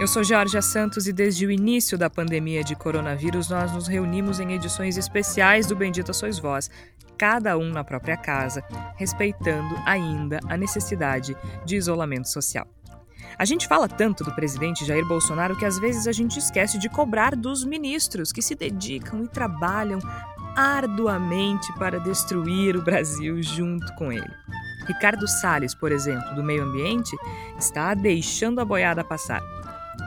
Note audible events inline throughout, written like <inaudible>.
Eu sou Georgia Santos e desde o início da pandemia de coronavírus nós nos reunimos em edições especiais do Bendita Sois Vós, cada um na própria casa, respeitando ainda a necessidade de isolamento social. A gente fala tanto do presidente Jair Bolsonaro que às vezes a gente esquece de cobrar dos ministros que se dedicam e trabalham arduamente para destruir o Brasil junto com ele. Ricardo Salles, por exemplo, do Meio Ambiente, está deixando a boiada passar.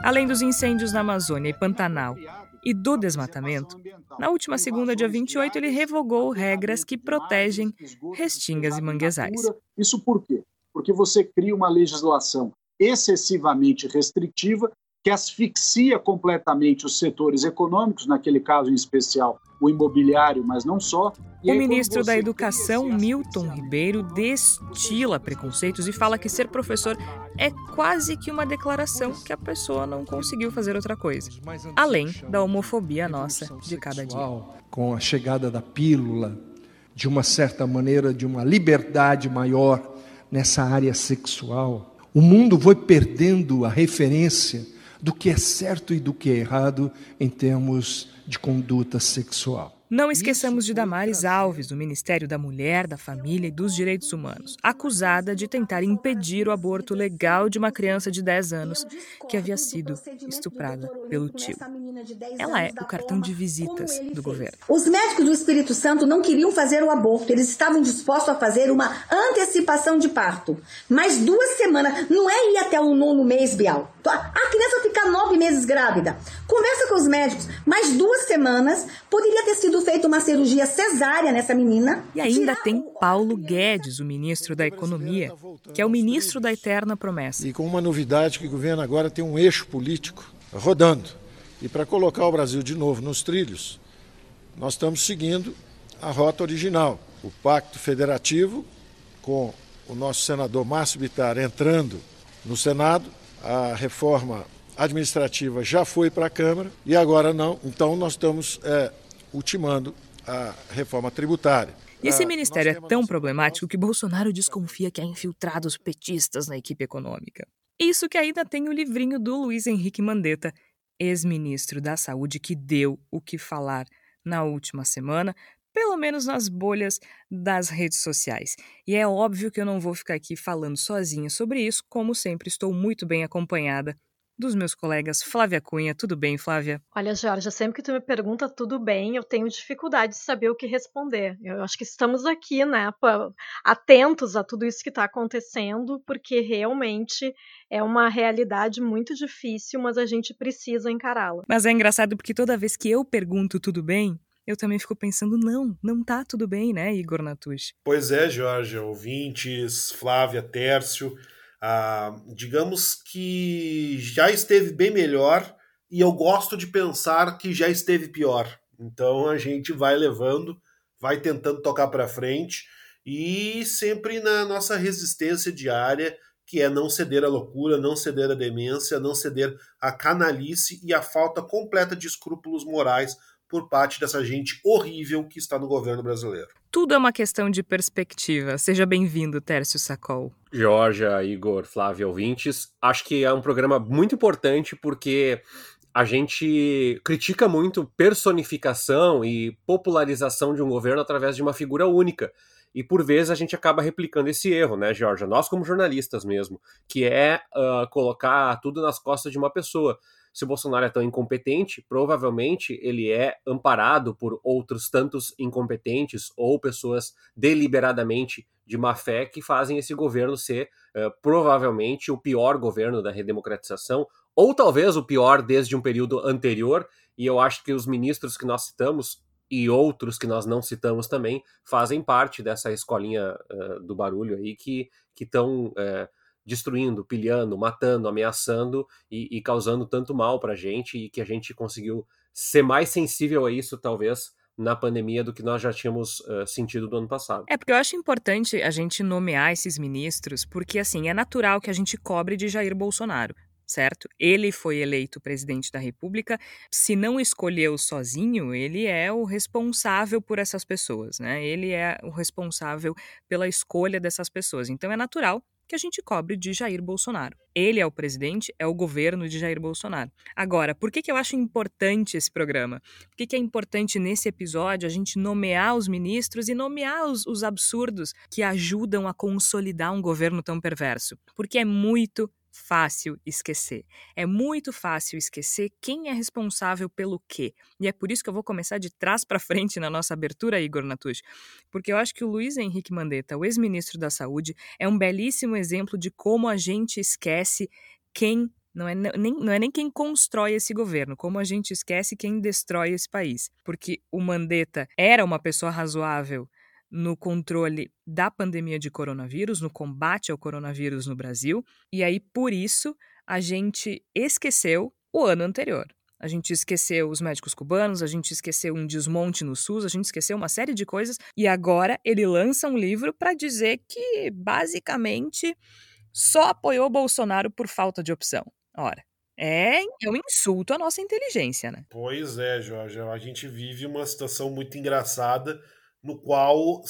Além dos incêndios na Amazônia e Pantanal e do desmatamento, na última segunda, dia 28, ele revogou regras que protegem restingas e manguezais. Isso por quê? Porque você cria uma legislação excessivamente restritiva que asfixia completamente os setores econômicos, naquele caso em especial o imobiliário, mas não só. E o ministro da Educação, Milton Ribeiro, destila preconceitos e fala que ser professor é quase que uma declaração que a pessoa não conseguiu fazer outra coisa, além da homofobia nossa de cada dia. Com a chegada da pílula, de uma certa maneira, de uma liberdade maior nessa área sexual, o mundo foi perdendo a referência do que é certo e do que é errado em termos de conduta sexual. Não esqueçamos de Damares Alves, do Ministério da Mulher, da Família e dos Direitos Humanos, acusada de tentar impedir o aborto legal de uma criança de 10 anos que havia sido estuprada pelo tio. Ela é o cartão de visitas do governo. Os médicos do Espírito Santo não queriam fazer o aborto, eles estavam dispostos a fazer uma antecipação de parto. Mas duas semanas, não é ir até o nono mês, Bial. A criança ficar nove meses grávida. Conversa com os médicos, mais duas semanas poderia ter sido feita uma cirurgia cesárea nessa menina. E ainda tem Paulo Guedes, o ministro da Economia, que é o ministro da eterna promessa. E com uma novidade que o governo agora tem um eixo político rodando. E para colocar o Brasil de novo nos trilhos, nós estamos seguindo a rota original, o Pacto Federativo, com o nosso senador Márcio Bittar entrando no Senado, a reforma administrativa já foi para a Câmara e agora não. Então nós estamos é, ultimando a reforma tributária. E esse ministério é tão problemático que Bolsonaro desconfia que há infiltrados petistas na equipe econômica. Isso que ainda tem o livrinho do Luiz Henrique Mandetta, ex-ministro da Saúde, que deu o que falar na última semana, pelo menos nas bolhas das redes sociais. E é óbvio que eu não vou ficar aqui falando sozinha sobre isso, como sempre estou muito bem acompanhada dos meus colegas Flávia Cunha. Tudo bem, Flávia? Olha, Jorge, sempre que tu me pergunta tudo bem, eu tenho dificuldade de saber o que responder. Eu acho que estamos aqui, né, atentos a tudo isso que está acontecendo, porque realmente é uma realidade muito difícil, mas a gente precisa encará-la. Mas é engraçado porque toda vez que eu pergunto tudo bem, eu também fico pensando, não, não tá tudo bem, né, Igor Natush? Pois é, Jorge, ouvintes, Flávia, Tércio, ah, digamos que já esteve bem melhor e eu gosto de pensar que já esteve pior. Então a gente vai levando, vai tentando tocar para frente e sempre na nossa resistência diária, que é não ceder à loucura, não ceder à demência, não ceder à canalice e à falta completa de escrúpulos morais por parte dessa gente horrível que está no governo brasileiro. Tudo é uma questão de perspectiva. Seja bem-vindo, Tércio Sacol. Georgia, Igor, Flávio, ouvintes. Acho que é um programa muito importante porque a gente critica muito personificação e popularização de um governo através de uma figura única. E por vezes a gente acaba replicando esse erro, né, Georgia? Nós, como jornalistas mesmo, que é uh, colocar tudo nas costas de uma pessoa se o Bolsonaro é tão incompetente, provavelmente ele é amparado por outros tantos incompetentes ou pessoas deliberadamente de má fé que fazem esse governo ser uh, provavelmente o pior governo da redemocratização, ou talvez o pior desde um período anterior. E eu acho que os ministros que nós citamos e outros que nós não citamos também fazem parte dessa escolinha uh, do barulho aí que estão uh, destruindo, pilhando, matando, ameaçando e, e causando tanto mal para a gente e que a gente conseguiu ser mais sensível a isso, talvez, na pandemia do que nós já tínhamos uh, sentido do ano passado. É porque eu acho importante a gente nomear esses ministros, porque assim é natural que a gente cobre de Jair Bolsonaro certo? Ele foi eleito presidente da República. Se não escolheu sozinho, ele é o responsável por essas pessoas, né? Ele é o responsável pela escolha dessas pessoas. Então é natural que a gente cobre de Jair Bolsonaro. Ele é o presidente, é o governo de Jair Bolsonaro. Agora, por que, que eu acho importante esse programa? Por que, que é importante nesse episódio a gente nomear os ministros e nomear os, os absurdos que ajudam a consolidar um governo tão perverso? Porque é muito fácil esquecer. É muito fácil esquecer quem é responsável pelo quê. E é por isso que eu vou começar de trás para frente na nossa abertura, Igor Natush, porque eu acho que o Luiz Henrique Mandetta, o ex-ministro da Saúde, é um belíssimo exemplo de como a gente esquece quem não é, nem, não é nem quem constrói esse governo, como a gente esquece quem destrói esse país. Porque o Mandetta era uma pessoa razoável no controle da pandemia de coronavírus, no combate ao coronavírus no Brasil, e aí por isso a gente esqueceu o ano anterior. A gente esqueceu os médicos cubanos, a gente esqueceu um desmonte no SUS, a gente esqueceu uma série de coisas e agora ele lança um livro para dizer que basicamente só apoiou Bolsonaro por falta de opção. Ora, é, é um insulto à nossa inteligência, né? Pois é, Jorge. A gente vive uma situação muito engraçada no qual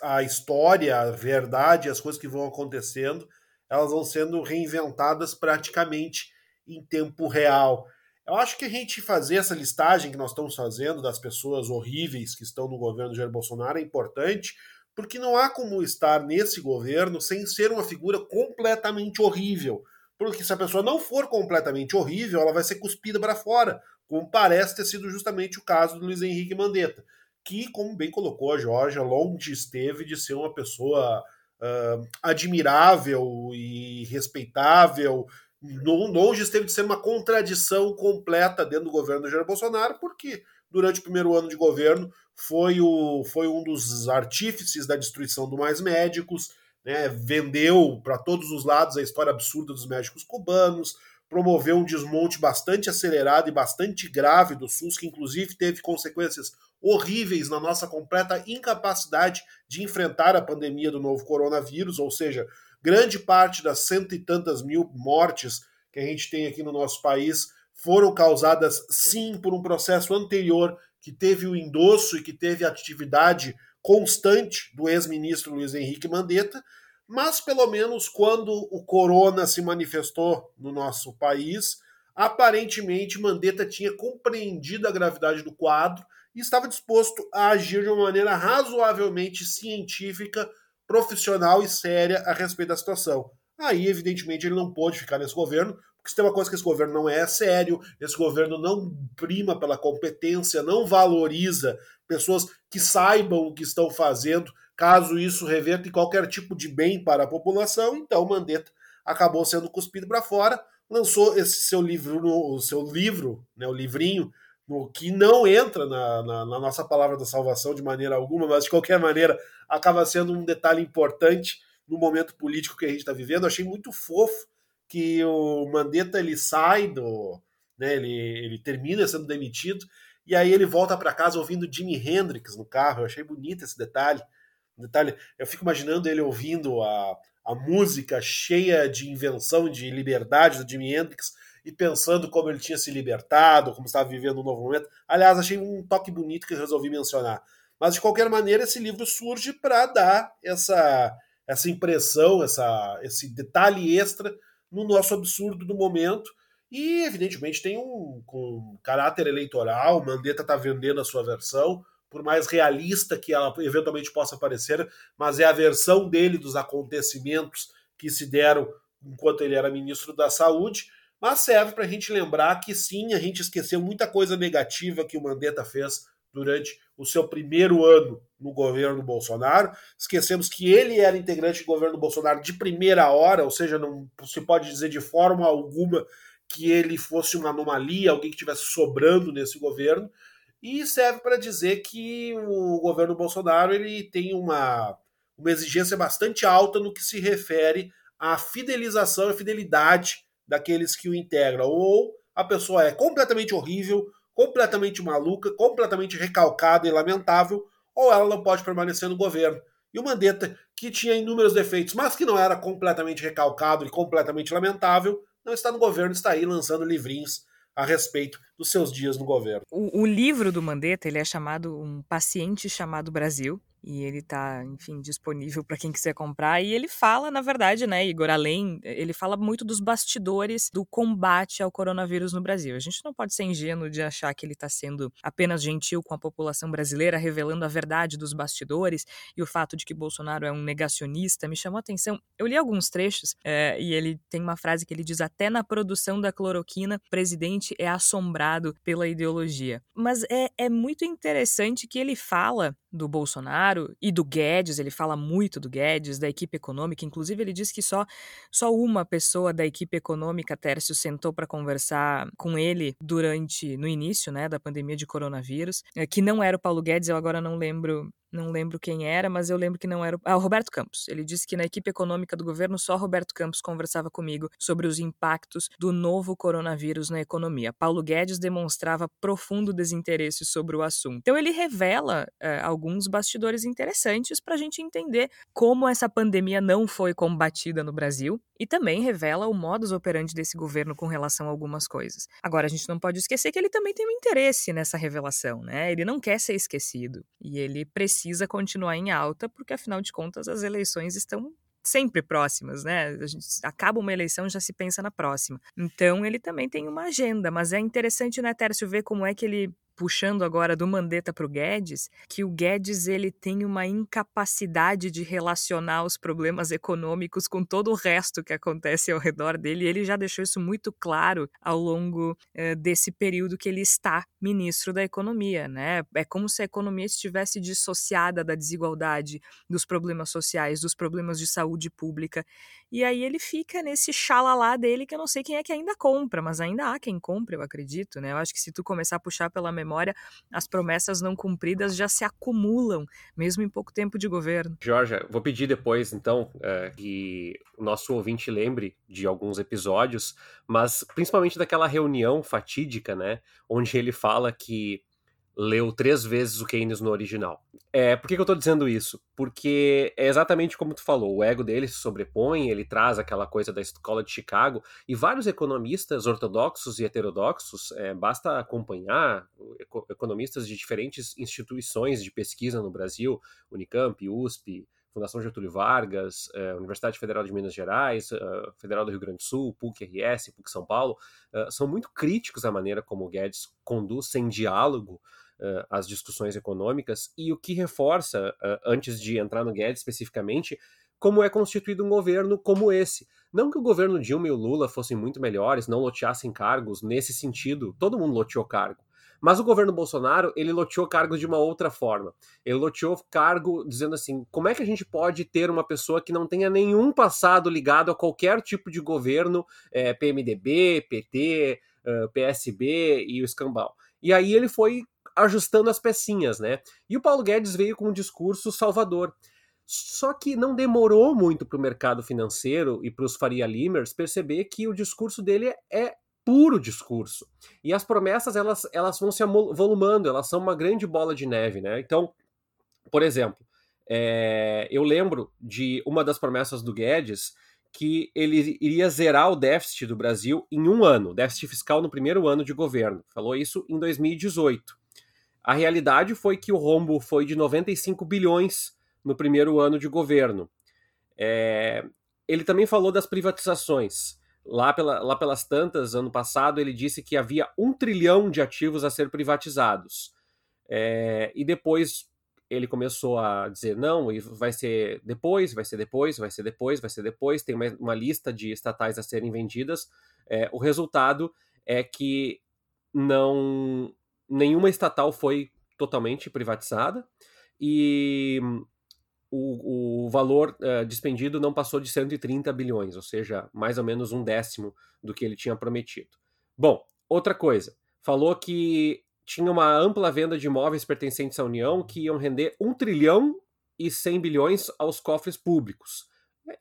a história, a verdade, as coisas que vão acontecendo, elas vão sendo reinventadas praticamente em tempo real. Eu acho que a gente fazer essa listagem que nós estamos fazendo das pessoas horríveis que estão no governo de Jair Bolsonaro é importante, porque não há como estar nesse governo sem ser uma figura completamente horrível. Porque se a pessoa não for completamente horrível, ela vai ser cuspida para fora, como parece ter sido justamente o caso do Luiz Henrique Mandetta que, como bem colocou a Georgia, longe esteve de ser uma pessoa uh, admirável e respeitável, longe esteve de ser uma contradição completa dentro do governo do Jair Bolsonaro, porque durante o primeiro ano de governo foi, o, foi um dos artífices da destruição do Mais Médicos, né, vendeu para todos os lados a história absurda dos médicos cubanos, promoveu um desmonte bastante acelerado e bastante grave do SUS, que inclusive teve consequências horríveis na nossa completa incapacidade de enfrentar a pandemia do novo coronavírus, ou seja, grande parte das cento e tantas mil mortes que a gente tem aqui no nosso país foram causadas sim por um processo anterior que teve o endosso e que teve a atividade constante do ex-ministro Luiz Henrique Mandetta, mas pelo menos quando o corona se manifestou no nosso país, aparentemente Mandetta tinha compreendido a gravidade do quadro e estava disposto a agir de uma maneira razoavelmente científica, profissional e séria a respeito da situação. Aí, evidentemente, ele não pôde ficar nesse governo, porque se tem uma coisa que esse governo não é, é sério, esse governo não prima pela competência, não valoriza pessoas que saibam o que estão fazendo, caso isso reverta em qualquer tipo de bem para a população, então Mandetta acabou sendo cuspido para fora, lançou esse seu livro, o seu livro, né, o livrinho no, que não entra na, na, na, nossa palavra da salvação de maneira alguma, mas de qualquer maneira acaba sendo um detalhe importante no momento político que a gente está vivendo. Achei muito fofo que o Mandetta ele sai do. Né, ele, ele termina sendo demitido e aí ele volta para casa ouvindo Jimi Hendrix no carro. Eu achei bonito esse detalhe. Detalhe eu fico imaginando ele ouvindo a, a música cheia de invenção, de liberdade do Jimi Hendrix e pensando como ele tinha se libertado, como estava vivendo um novo momento. Aliás, achei um toque bonito que resolvi mencionar. Mas de qualquer maneira, esse livro surge para dar essa, essa impressão, essa, esse detalhe extra no nosso absurdo do momento. E, evidentemente, tem um, um caráter eleitoral. Mandetta está vendendo a sua versão, por mais realista que ela eventualmente possa parecer, mas é a versão dele dos acontecimentos que se deram enquanto ele era ministro da Saúde mas serve para a gente lembrar que sim, a gente esqueceu muita coisa negativa que o Mandetta fez durante o seu primeiro ano no governo Bolsonaro. Esquecemos que ele era integrante do governo Bolsonaro de primeira hora, ou seja, não se pode dizer de forma alguma que ele fosse uma anomalia, alguém que estivesse sobrando nesse governo. E serve para dizer que o governo Bolsonaro ele tem uma, uma exigência bastante alta no que se refere a fidelização e fidelidade daqueles que o integram. Ou a pessoa é completamente horrível, completamente maluca, completamente recalcada e lamentável, ou ela não pode permanecer no governo. E o Mandetta, que tinha inúmeros defeitos, mas que não era completamente recalcado e completamente lamentável, não está no governo, está aí lançando livrinhos a respeito dos seus dias no governo. O, o livro do Mandetta ele é chamado Um Paciente Chamado Brasil e ele tá, enfim, disponível para quem quiser comprar. E ele fala, na verdade, né, Igor, além, ele fala muito dos bastidores do combate ao coronavírus no Brasil. A gente não pode ser ingênuo de achar que ele está sendo apenas gentil com a população brasileira, revelando a verdade dos bastidores e o fato de que Bolsonaro é um negacionista. Me chamou a atenção. Eu li alguns trechos é, e ele tem uma frase que ele diz: até na produção da cloroquina, o presidente é assombrado pela ideologia. Mas é, é muito interessante que ele fala do Bolsonaro e do Guedes, ele fala muito do Guedes, da equipe econômica, inclusive ele diz que só, só uma pessoa da equipe econômica, Tércio, sentou para conversar com ele durante, no início, né, da pandemia de coronavírus, eh, que não era o Paulo Guedes, eu agora não lembro não lembro quem era, mas eu lembro que não era o... Ah, o Roberto Campos. Ele disse que na equipe econômica do governo só Roberto Campos conversava comigo sobre os impactos do novo coronavírus na economia. Paulo Guedes demonstrava profundo desinteresse sobre o assunto. Então ele revela é, alguns bastidores interessantes para a gente entender como essa pandemia não foi combatida no Brasil e também revela o modus operandi desse governo com relação a algumas coisas. Agora, a gente não pode esquecer que ele também tem um interesse nessa revelação, né? Ele não quer ser esquecido e ele precisa continuar em alta, porque afinal de contas as eleições estão sempre próximas, né? A gente acaba uma eleição já se pensa na próxima. Então ele também tem uma agenda, mas é interessante, né, Tércio, ver como é que ele puxando agora do Mandetta para o Guedes, que o Guedes ele tem uma incapacidade de relacionar os problemas econômicos com todo o resto que acontece ao redor dele. E ele já deixou isso muito claro ao longo eh, desse período que ele está ministro da Economia, né? É como se a economia estivesse dissociada da desigualdade, dos problemas sociais, dos problemas de saúde pública. E aí ele fica nesse xalalá dele que eu não sei quem é que ainda compra, mas ainda há quem compra, eu acredito, né? Eu acho que se tu começar a puxar pela memória memória, as promessas não cumpridas já se acumulam, mesmo em pouco tempo de governo. Jorge, vou pedir depois, então, é, que o nosso ouvinte lembre de alguns episódios, mas principalmente daquela reunião fatídica, né, onde ele fala que leu três vezes o Keynes no original. É, por que, que eu estou dizendo isso? Porque é exatamente como tu falou, o ego dele se sobrepõe, ele traz aquela coisa da escola de Chicago, e vários economistas ortodoxos e heterodoxos, é, basta acompanhar economistas de diferentes instituições de pesquisa no Brasil, Unicamp, USP, Fundação Getúlio Vargas, é, Universidade Federal de Minas Gerais, uh, Federal do Rio Grande do Sul, PUC-RS, PUC São Paulo, uh, são muito críticos à maneira como o Guedes conduz sem diálogo uh, as discussões econômicas e o que reforça, uh, antes de entrar no Guedes especificamente, como é constituído um governo como esse. Não que o governo Dilma e o Lula fossem muito melhores, não loteassem cargos nesse sentido, todo mundo loteou cargo. Mas o governo Bolsonaro, ele loteou cargos de uma outra forma. Ele loteou cargo dizendo assim: como é que a gente pode ter uma pessoa que não tenha nenhum passado ligado a qualquer tipo de governo, é, PMDB, PT, PSB e o escambau? E aí ele foi ajustando as pecinhas, né? E o Paulo Guedes veio com um discurso salvador. Só que não demorou muito para o mercado financeiro e para os Faria Limers perceber que o discurso dele é puro discurso. E as promessas elas, elas vão se avolumando, elas são uma grande bola de neve, né? Então, por exemplo, é, eu lembro de uma das promessas do Guedes que ele iria zerar o déficit do Brasil em um ano, déficit fiscal no primeiro ano de governo. Falou isso em 2018. A realidade foi que o rombo foi de 95 bilhões no primeiro ano de governo. É, ele também falou das privatizações. Lá, pela, lá pelas tantas, ano passado, ele disse que havia um trilhão de ativos a ser privatizados. É, e depois ele começou a dizer: não, vai ser depois, vai ser depois, vai ser depois, vai ser depois. Tem uma, uma lista de estatais a serem vendidas. É, o resultado é que não nenhuma estatal foi totalmente privatizada e o, o valor uh, despendido não passou de 130 bilhões, ou seja, mais ou menos um décimo do que ele tinha prometido. Bom, outra coisa, falou que tinha uma ampla venda de imóveis pertencentes à União que iam render 1 trilhão e 100 bilhões aos cofres públicos.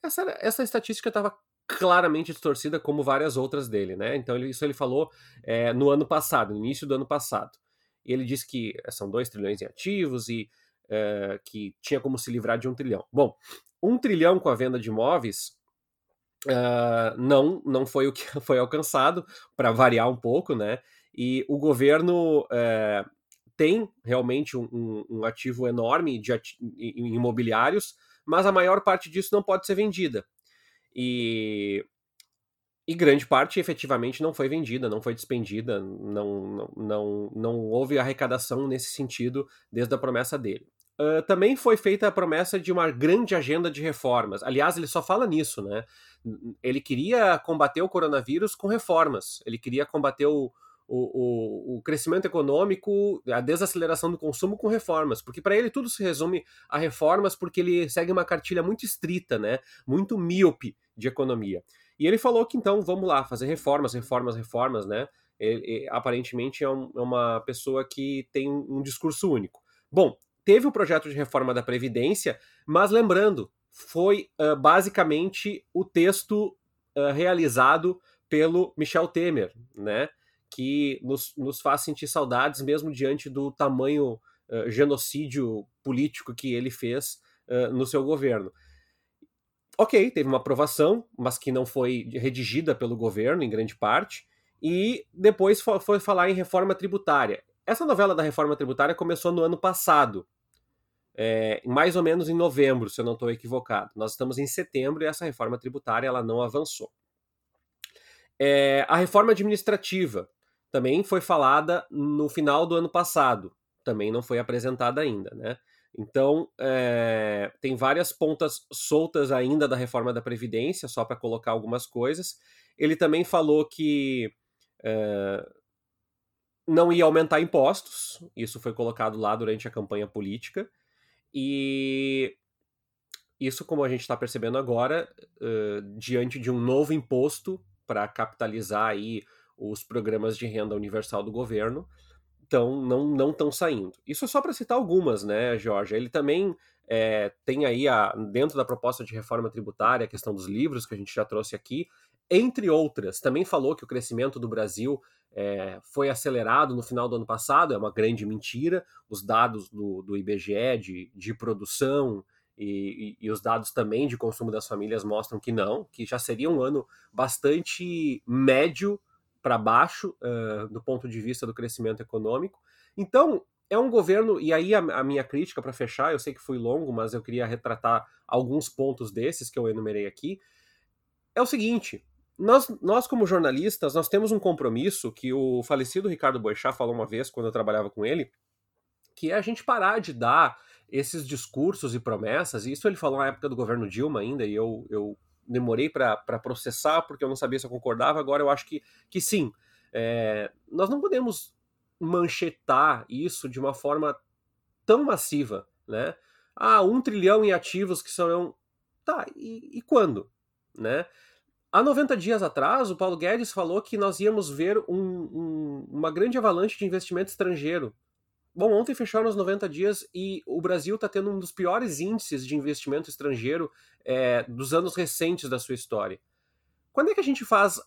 Essa, essa estatística estava claramente distorcida, como várias outras dele, né? Então, ele, isso ele falou é, no ano passado, no início do ano passado. Ele disse que são 2 trilhões em ativos e é, que tinha como se livrar de um trilhão. Bom, um trilhão com a venda de imóveis uh, não, não foi o que <laughs> foi alcançado, para variar um pouco, né? E o governo tem realmente um, um, um ativo enorme de ati imobiliários, mas a maior parte disso não pode ser vendida. E, e grande parte efetivamente não foi vendida, não foi despendida, não, não, não, não houve arrecadação nesse sentido desde a promessa dele. Uh, também foi feita a promessa de uma grande agenda de reformas. Aliás, ele só fala nisso, né? Ele queria combater o coronavírus com reformas. Ele queria combater o, o, o, crescimento econômico, a desaceleração do consumo com reformas, porque para ele tudo se resume a reformas, porque ele segue uma cartilha muito estrita, né? Muito míope de economia. E ele falou que então vamos lá fazer reformas, reformas, reformas, né? Ele, ele, aparentemente é, um, é, uma pessoa que tem um discurso único. Bom, teve o projeto de reforma da Previdência, mas lembrando, foi uh, basicamente o texto uh, realizado pelo Michel Temer, né? Que nos, nos faz sentir saudades mesmo diante do tamanho uh, genocídio político que ele fez no seu governo. Ok, teve uma aprovação, mas que não foi redigida pelo governo em grande parte, e depois foi, foi falar em reforma tributária. Essa novela da reforma tributária começou no ano passado, é, mais ou menos em novembro, se eu não estou equivocado. Nós estamos em setembro e essa reforma tributária ela não avançou. É, a reforma administrativa também foi falada no final do ano passado, também não foi apresentada ainda, né? Então, é, tem várias pontas soltas ainda da reforma da Previdência, só para colocar algumas coisas. Ele também falou que é, não ia aumentar impostos, isso foi colocado lá durante a campanha política. E isso, como a gente está percebendo agora, uh, diante de um novo imposto para capitalizar aí os programas de renda universal do governo, então não não estão saindo. Isso é só para citar algumas, né, Jorge? Ele também é, tem aí a, dentro da proposta de reforma tributária a questão dos livros que a gente já trouxe aqui, entre outras. Também falou que o crescimento do Brasil é, foi acelerado no final do ano passado, é uma grande mentira. Os dados do, do IBGE de, de produção e, e, e, os dados também de consumo das famílias mostram que não, que já seria um ano bastante médio para baixo uh, do ponto de vista do crescimento econômico. Então, é um governo, e aí a, a minha crítica para fechar, eu sei que fui longo, mas eu queria retratar alguns pontos desses que eu enumerei aqui. É o seguinte: nós, nós, como jornalistas, nós temos um compromisso que o falecido Ricardo Boechat falou uma vez, quando eu trabalhava com ele, que é a gente parar de dar esses discursos e promessas, e isso ele falou na época do governo Dilma ainda, e eu, eu demorei para processar, porque eu não sabia se eu concordava, agora eu acho que, que sim. É, nós não podemos manchetar isso de uma forma tão massiva, né? Ah, um trilhão em ativos que serão... Tá, e, e quando? Né? Há 90 dias atrás, o Paulo Guedes falou que nós íamos ver um, um, uma grande avalanche de investimento estrangeiro. Bom, ontem fecharam os 90 dias e o Brasil está tendo um dos piores índices de investimento estrangeiro é, dos anos recentes da sua história. Quando é que a gente faz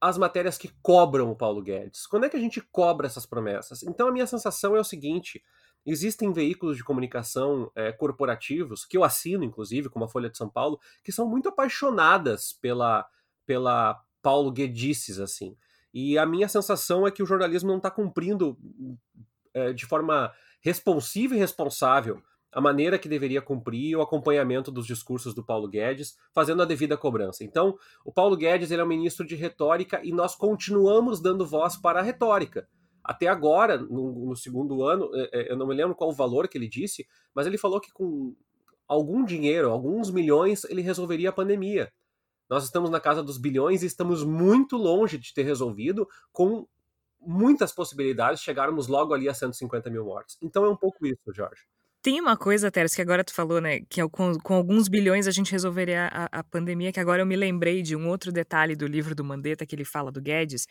as matérias que cobram o Paulo Guedes? Quando é que a gente cobra essas promessas? Então a minha sensação é o seguinte: existem veículos de comunicação é, corporativos, que eu assino, inclusive, como a Folha de São Paulo, que são muito apaixonadas pela pela Paulo Guedices, assim. E a minha sensação é que o jornalismo não está cumprindo é, de forma responsiva e responsável a maneira que deveria cumprir o acompanhamento dos discursos do Paulo Guedes, fazendo a devida cobrança. Então, o Paulo Guedes ele é um ministro de retórica e nós continuamos dando voz para a retórica. Até agora, no, no segundo ano, é, é, eu não me lembro qual o valor que ele disse, mas ele falou que com algum dinheiro, alguns milhões, ele resolveria a pandemia. Nós estamos na casa dos bilhões e estamos muito longe de ter resolvido, com muitas possibilidades, chegarmos logo ali a 150 mil mortes. Então é um pouco isso, Jorge. Tem uma coisa, Teres, que agora tu falou, né? Que é com, com alguns bilhões a gente resolveria a, a, pandemia, que agora eu me lembrei de um outro detalhe do livro do Mandetta, que ele fala do Guedes,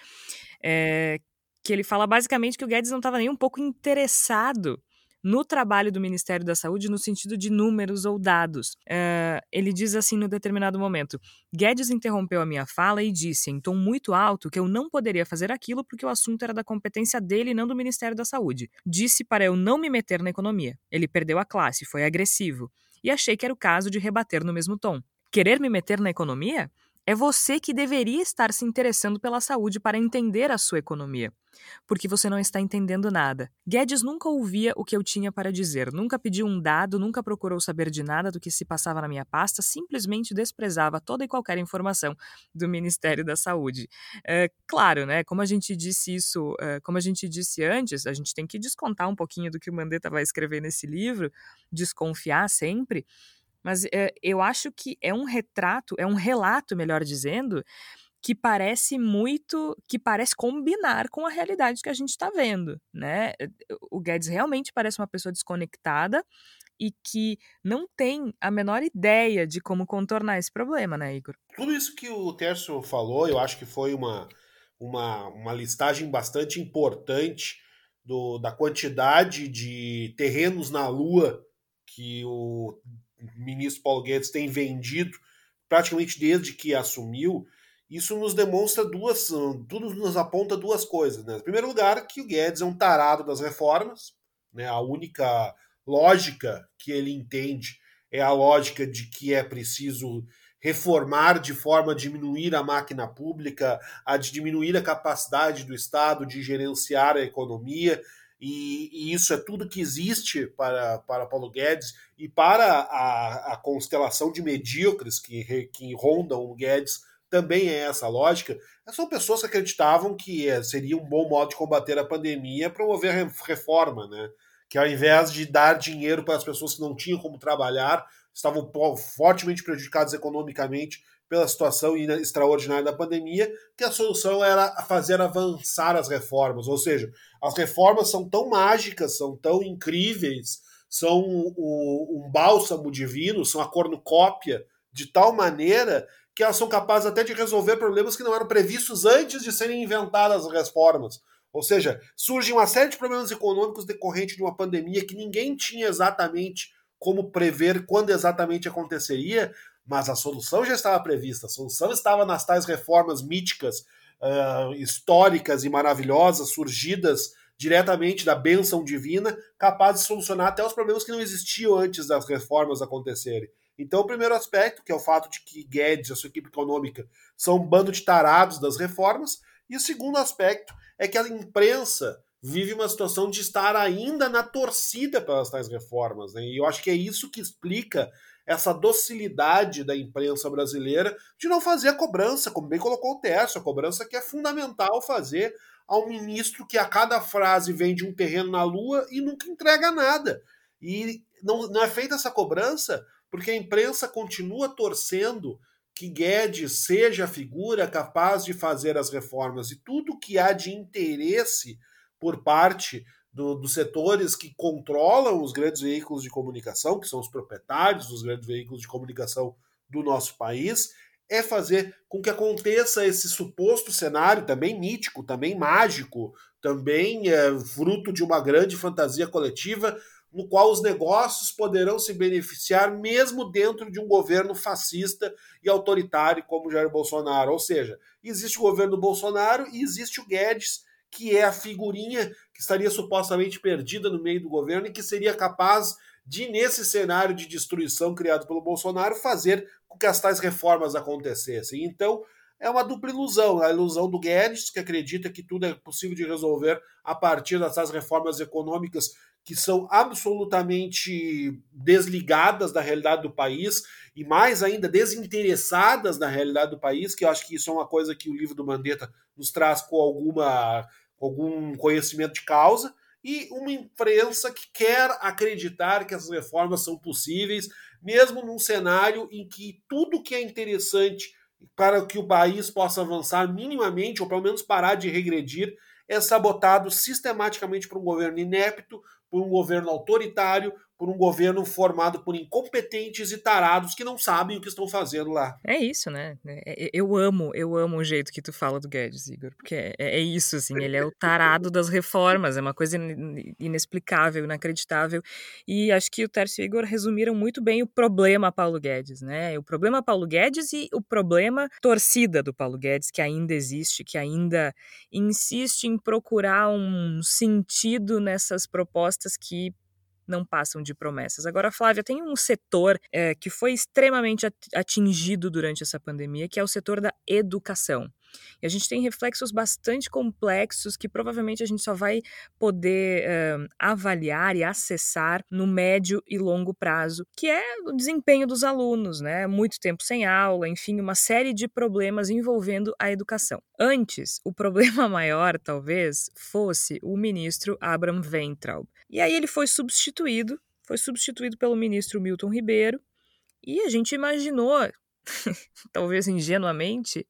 é, que ele fala basicamente que o Guedes não estava nem um pouco interessado no trabalho do Ministério da Saúde no sentido de números ou dados. Uh, ele diz assim no determinado momento: Guedes interrompeu a minha fala e disse, em tom muito alto, que eu não poderia fazer aquilo porque o assunto era da competência dele e não do Ministério da Saúde. Disse para eu não me meter na economia. Ele perdeu a classe, foi agressivo. E achei que era o caso de rebater no mesmo tom. Querer me meter na economia? É você que deveria estar se interessando pela saúde para entender a sua economia, porque você não está entendendo nada. Guedes nunca ouvia o que eu tinha para dizer, nunca pediu um dado, nunca procurou saber de nada do que se passava na minha pasta, simplesmente desprezava toda e qualquer informação do Ministério da Saúde. É, claro, né? Como a gente disse isso, é, como a gente disse antes, a gente tem que descontar um pouquinho do que o Mandetta vai escrever nesse livro, desconfiar sempre. Mas é, eu acho que é um retrato, é um relato, melhor dizendo, que parece muito, que parece combinar com a realidade que a gente está vendo, né? Eh, o Guedes realmente parece uma pessoa desconectada e que não tem a menor ideia de como contornar esse problema, né, Igor? Tudo isso que o Terço falou, eu acho que foi uma, uma, uma listagem bastante importante do, da quantidade de terrenos na Lua que o ministro Paulo Guedes tem vendido praticamente desde que assumiu, isso nos demonstra duas, tudo nos aponta duas coisas. Né? Em primeiro lugar, que o Guedes é um tarado das reformas, né? a única lógica que ele entende é a lógica de que é preciso reformar de forma a diminuir a máquina pública, a diminuir a capacidade do Estado de gerenciar a economia, e, e, isso é tudo que existe para, para Paulo Guedes e para a, a constelação de medíocres que, que rondam o Guedes também é essa lógica. São pessoas que acreditavam que é, seria um bom modo de combater a pandemia promover a reforma, né? Que ao invés de dar dinheiro para as pessoas que não tinham como trabalhar, estavam fortemente prejudicadas economicamente, pela situação extraordinária da pandemia, que a solução era fazer avançar as reformas. Ou seja, as reformas são tão mágicas, são tão incríveis, são um, bálsamo divino, são a cornucópia de tal maneira que elas são capazes até de resolver problemas que não eram previstos antes de serem inventadas as reformas. Ou seja, surge uma série de problemas econômicos decorrentes de uma pandemia que ninguém tinha exatamente como prever quando exatamente aconteceria, mas a solução já estava prevista, a solução estava nas tais reformas míticas, uh, históricas e maravilhosas, surgidas diretamente da bênção divina, capazes de solucionar até os problemas que não existiam antes das reformas acontecerem. Então, o primeiro aspecto, que é o fato de que Guedes e a sua equipe econômica são um bando de tarados das reformas, e o segundo aspecto é que a imprensa vive uma situação de estar ainda na torcida pelas tais reformas. Né? E eu acho que é isso que explica essa docilidade da imprensa brasileira de não fazer a cobrança, como bem colocou o Tércio, a cobrança que é fundamental fazer ao ministro que a cada frase vende um terreno na lua e nunca entrega nada. E não, não é feita essa cobrança porque a imprensa continua torcendo que Guedes seja a figura capaz de fazer as reformas e tudo que há de interesse por parte do, dos setores que controlam os grandes veículos de comunicação, que são os proprietários dos grandes veículos de comunicação do nosso país, é fazer com que aconteça esse suposto cenário, também mítico, também mágico, também é, fruto de uma grande fantasia coletiva, no qual os negócios poderão se beneficiar mesmo dentro de um governo fascista e autoritário como Jair Bolsonaro. Ou seja, existe o governo Bolsonaro e existe o Guedes, que é a figurinha que estaria supostamente perdida no meio do governo e que seria capaz de, nesse cenário de destruição criado pelo Bolsonaro, fazer com que as tais reformas acontecessem. Então, é uma dupla ilusão. A ilusão do Guedes, que acredita que tudo é possível de resolver a partir dessas reformas econômicas que são absolutamente desligadas da realidade do país e mais ainda desinteressadas na realidade do país, que eu acho que isso é uma coisa que o livro do Mandetta nos traz com alguma algum conhecimento de causa, e uma imprensa que quer acreditar que essas reformas são possíveis, mesmo num cenário em que tudo que é interessante para que o país possa avançar minimamente, ou pelo menos parar de regredir, é sabotado sistematicamente por um governo inepto, por um governo autoritário, por um governo formado por incompetentes e tarados que não sabem o que estão fazendo lá. É isso, né? É, é, eu amo, eu amo o jeito que tu fala do Guedes, Igor, porque é, é isso, assim, ele é o tarado das reformas, é uma coisa inexplicável, inacreditável, e acho que o Tércio e o Igor resumiram muito bem o problema Paulo Guedes, né? O problema Paulo Guedes e o problema torcida do Paulo Guedes, que ainda existe, que ainda insiste em procurar um sentido nessas propostas que não passam de promessas. Agora, Flávia, tem um setor é, que foi extremamente atingido durante essa pandemia, que é o setor da educação. E a gente tem reflexos bastante complexos que provavelmente a gente só vai poder uh, avaliar e acessar no médio e longo prazo, que é o desempenho dos alunos, né? Muito tempo sem aula, enfim, uma série de problemas envolvendo a educação. Antes, o problema <laughs> maior, talvez, fosse o ministro Abraham Weintraub. E aí ele foi substituído, foi substituído pelo ministro Milton Ribeiro, e a gente imaginou, <laughs> talvez ingenuamente,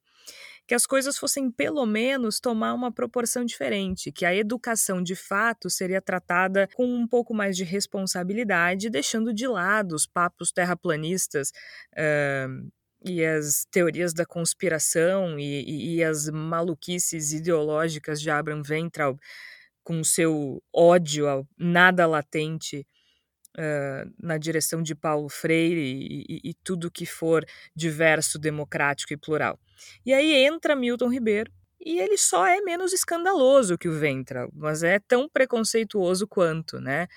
que as coisas fossem pelo menos tomar uma proporção diferente, que a educação de fato seria tratada com um pouco mais de responsabilidade, deixando de lado os papos terraplanistas. Uh, e as teorias da conspiração e, e, e, as maluquices ideológicas de Abraham Weintraub, com seu ódio ao nada latente na direção de Paulo Freire e, e, e tudo que for diverso, democrático e plural. E aí entra Milton Ribeiro, e ele só é menos escandaloso que o Ventra, mas é tão preconceituoso quanto, né?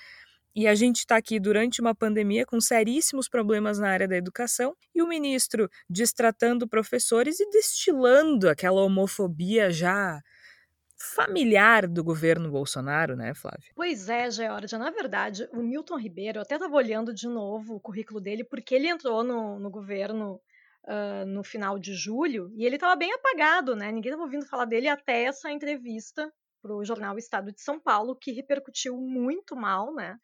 E a gente está aqui durante uma pandemia com seríssimos problemas na área da educação e o ministro destratando professores e destilando aquela homofobia já familiar do governo Bolsonaro, né, Flávia? Pois é, Georgia. Na verdade, o Milton Ribeiro, eu até estava olhando de novo o currículo dele, porque ele entrou no, no governo uh, no final de julho e ele estava bem apagado, né? Ninguém estava ouvindo falar dele até essa entrevista para o jornal Estado de São Paulo, que repercutiu muito mal, né?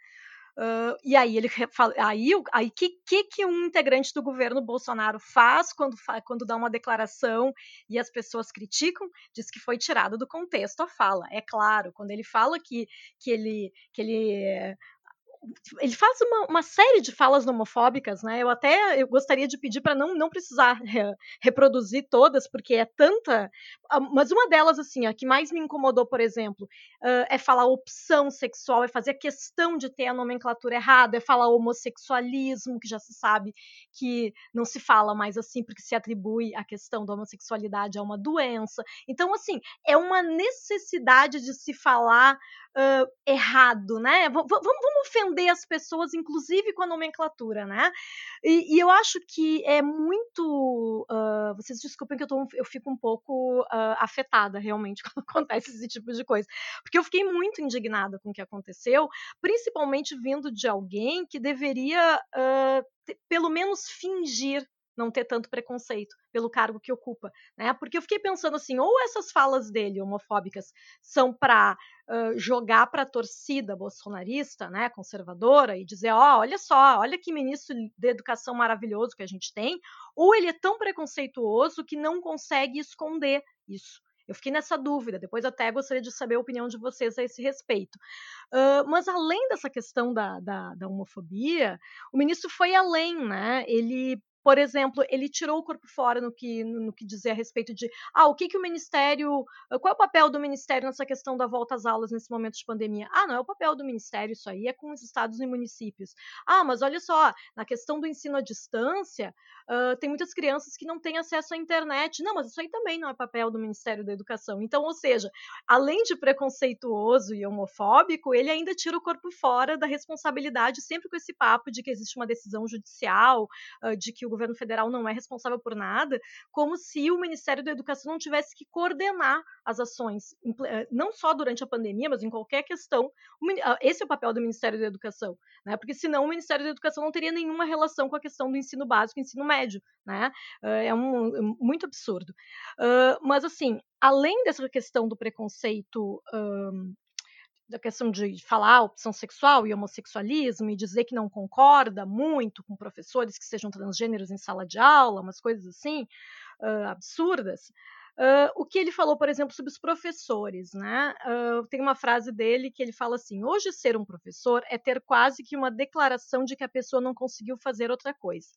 Uh, e aí ele fala, aí aí que, que que um integrante do governo Bolsonaro faz quando quando dá uma declaração e as pessoas criticam? Diz que foi tirado do contexto a fala. É claro quando ele fala que que ele que ele ele faz uma, uma, série de falas homofóbicas, né? Eu até eu gostaria de pedir para não, não precisar re, reproduzir todas, porque é tanta. Ah, mas uma delas, assim, a que mais me incomodou, por exemplo, uh, é falar opção sexual, é fazer a questão de ter a nomenclatura errada, é falar homossexualismo, que já se sabe que não se fala mais assim, porque se atribui a questão da homossexualidade a uma doença. Então, assim, é uma necessidade de se falar uh, errado, né? V vamos, vamos ofender as pessoas, inclusive com a nomenclatura, né? E, e eu acho que é muito. Uh, vocês desculpem que eu, tô, eu fico um pouco uh, afetada realmente <laughs> quando acontece esse tipo de coisa. Porque eu fiquei muito indignada com o que aconteceu, principalmente vindo de alguém que deveria pelo menos fingir não ter tanto preconceito pelo cargo que ocupa, né? Porque eu fiquei pensando assim, ou essas falas dele homofóbicas são para uh, jogar para a torcida bolsonarista, né, conservadora e dizer, ó, oh, olha só, olha que ministro de educação maravilhoso que a gente tem, ou ele é tão preconceituoso que não consegue esconder isso. Eu fiquei nessa dúvida, depois até gostaria de saber a opinião de vocês a esse respeito. Uh, mas além dessa questão da, da, da, homofobia, o ministro foi além, né? Ele por exemplo, ele tirou o corpo fora no que, no que dizer a respeito de ah, o que, que o Ministério. Qual é o papel do Ministério nessa questão da volta às aulas nesse momento de pandemia? Ah, não é o papel do Ministério, isso aí é com os estados e municípios. Ah, mas olha só, na questão do ensino à distância, uh, tem muitas crianças que não têm acesso à internet. Não, mas isso aí também não é papel do Ministério da Educação. Então, ou seja, além de preconceituoso e homofóbico, ele ainda tira o corpo fora da responsabilidade, sempre com esse papo de que existe uma decisão judicial, uh, de que o governo federal não é responsável por nada, como se o Ministério da Educação não tivesse que coordenar as ações, eh, não só durante a pandemia, mas em qualquer questão. Ah, esse é o papel do Ministério da Educação, né? Porque senão o Ministério da Educação não teria nenhuma relação com a questão do ensino básico e ensino médio, né? Ah, é um, muito absurdo. Mas assim, além dessa questão do preconceito da questão de falar opção sexual e homossexualismo e dizer que não concorda muito com professores que sejam transgêneros em sala de aula, umas coisas assim uh, absurdas. Uh, o que ele falou, por exemplo, sobre os professores, né? Uh, tem uma frase dele que ele fala assim: hoje ser um professor é ter quase que uma declaração de que a pessoa não conseguiu fazer outra coisa.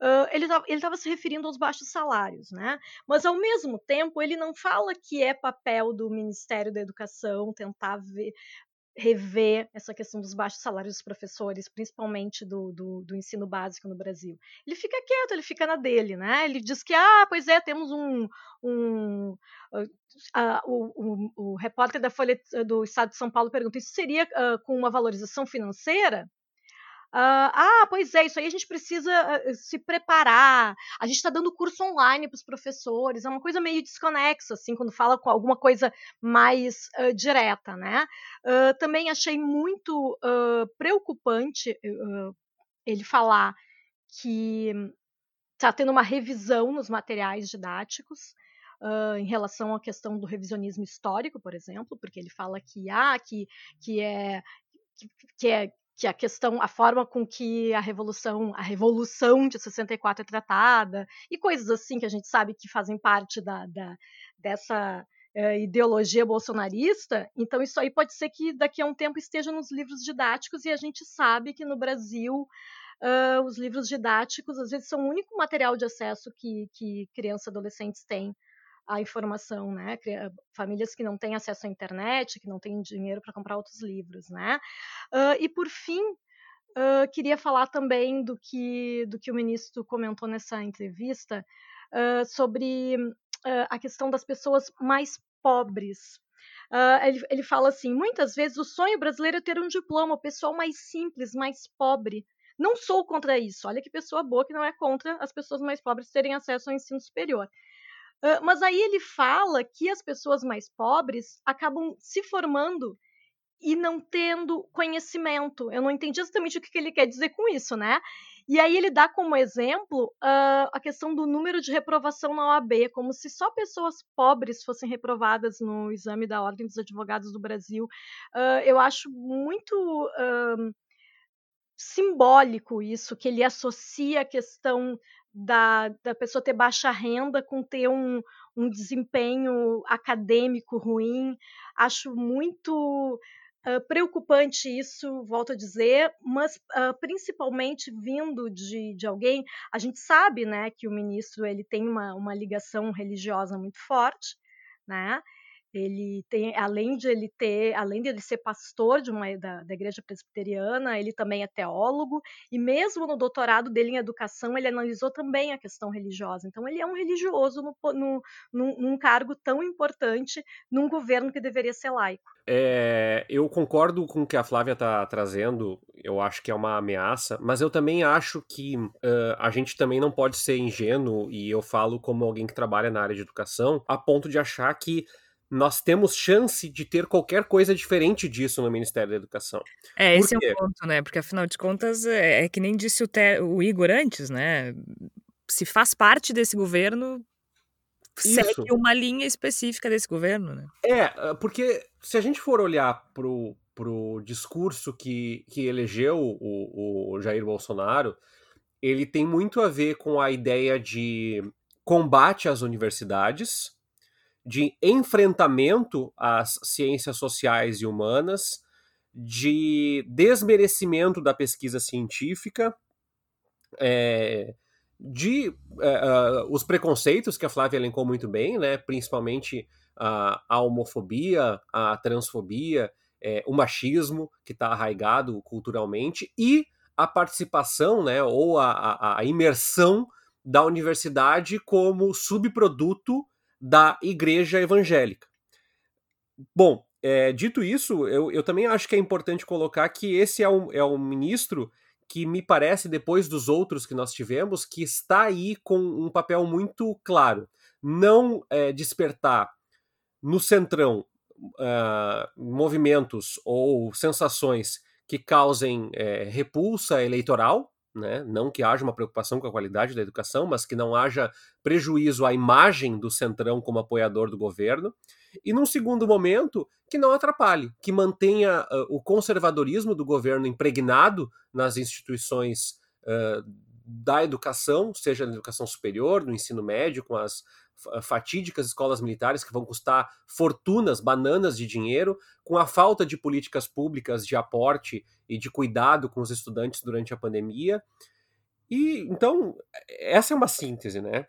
Uh, ele estava se referindo aos baixos salários, né? Mas ao mesmo tempo ele não fala que é papel do Ministério da Educação tentar ver, rever essa questão dos baixos salários dos professores, principalmente do, do, do, ensino básico no Brasil. Ele fica quieto, ele fica na dele, né? Ele diz que, ah, pois é, temos um. um o, o, o, repórter da Folha do Estado de São Paulo pergunta: isso seria uh, com uma valorização financeira? Uh, ah, pois é, isso aí a gente precisa uh, se preparar. A gente está dando curso online para os professores, é uma coisa meio desconexa, assim, quando fala com alguma coisa mais uh, direta, né? também achei muito preocupante ele falar que está tendo uma revisão nos materiais didáticos. Uh, em relação à questão do revisionismo histórico, por exemplo, porque ele fala que ah, que, que é que, que é que a questão, a forma com que a revolução, a revolução de 64 é tratada e coisas assim que a gente sabe que fazem parte da, da dessa uh, ideologia bolsonarista. Então isso aí pode ser que daqui a um tempo esteja nos livros didáticos e a gente sabe que no Brasil uh, os livros didáticos às vezes são o único material de acesso que, que crianças e adolescentes têm a informação, né? Famílias que não têm acesso à internet, que não têm dinheiro para comprar outros livros, né? Uh, e por fim, uh, queria falar também do que do que o ministro comentou nessa entrevista uh, sobre a questão das pessoas mais pobres. Ele, ele fala assim: muitas vezes o sonho brasileiro é ter um diploma, o pessoal mais simples, mais pobre. Não sou contra isso. Olha que pessoa boa que não é contra as pessoas mais pobres terem acesso ao ensino superior mas aí ele fala que as pessoas mais pobres acabam se formando e não tendo conhecimento. Eu não entendi exatamente o que ele quer dizer com isso, né? E aí ele dá como exemplo uh, a questão do número de reprovação na OAB, como se só pessoas pobres fossem reprovadas no exame da Ordem dos Advogados do Brasil. Uh, eu acho muito uh, simbólico isso, que ele associa a questão da, da pessoa ter baixa renda com ter um, um desempenho acadêmico ruim. Acho muito uh, preocupante isso, volto a dizer, mas uh, principalmente vindo de, de alguém. A gente sabe né, que o ministro ele tem uma, uma ligação religiosa muito forte, né? Ele tem, além de ele ter, além de ele ser pastor de uma da, da igreja presbiteriana, ele também é teólogo e mesmo no doutorado dele em educação ele analisou também a questão religiosa. Então ele é um religioso no, no, num, num cargo tão importante num governo que deveria ser laico. É, eu concordo com o que a Flávia está trazendo. Eu acho que é uma ameaça, mas eu também acho que uh, a gente também não pode ser ingênuo e eu falo como alguém que trabalha na área de educação a ponto de achar que nós temos chance de ter qualquer coisa diferente disso no Ministério da Educação. É, esse é o ponto, né? Porque afinal de contas, é, é que nem disse o, o, Igor antes, né? Se faz parte desse governo, Isso. segue uma linha específica desse governo, né? É, ah, porque se a gente for olhar pro, pro discurso que, que elegeu o, o Jair Bolsonaro, ele tem muito a ver com a ideia de combate às universidades, de enfrentamento às ciências sociais e humanas, de desmerecimento da pesquisa científica, é, de uh, os preconceitos que a Flávia elencou muito bem, né, principalmente a, a homofobia, a transfobia, é, o machismo que está arraigado culturalmente e a participação, né, ou a, a, a imersão da universidade como subproduto da igreja evangélica. Bom, é, dito isso, eu, eu também acho que é importante colocar que esse é um, é um ministro que me parece, depois dos outros que nós tivemos, que está aí com um papel muito claro. Não é, despertar no centrão uh, movimentos ou sensações que causem é, repulsa eleitoral, né? Não que haja uma preocupação com a qualidade da educação, mas que não haja prejuízo à imagem do Centrão como apoiador do governo. E num segundo momento, que não atrapalhe, que mantenha uh, o conservadorismo do governo impregnado nas instituições uh, da educação, seja na educação superior, no ensino médio, com as fatídicas escolas militares que vão custar fortunas, bananas de dinheiro, com a falta de políticas públicas de aporte e de cuidado com os estudantes durante a pandemia. E então, essa é uma síntese, né?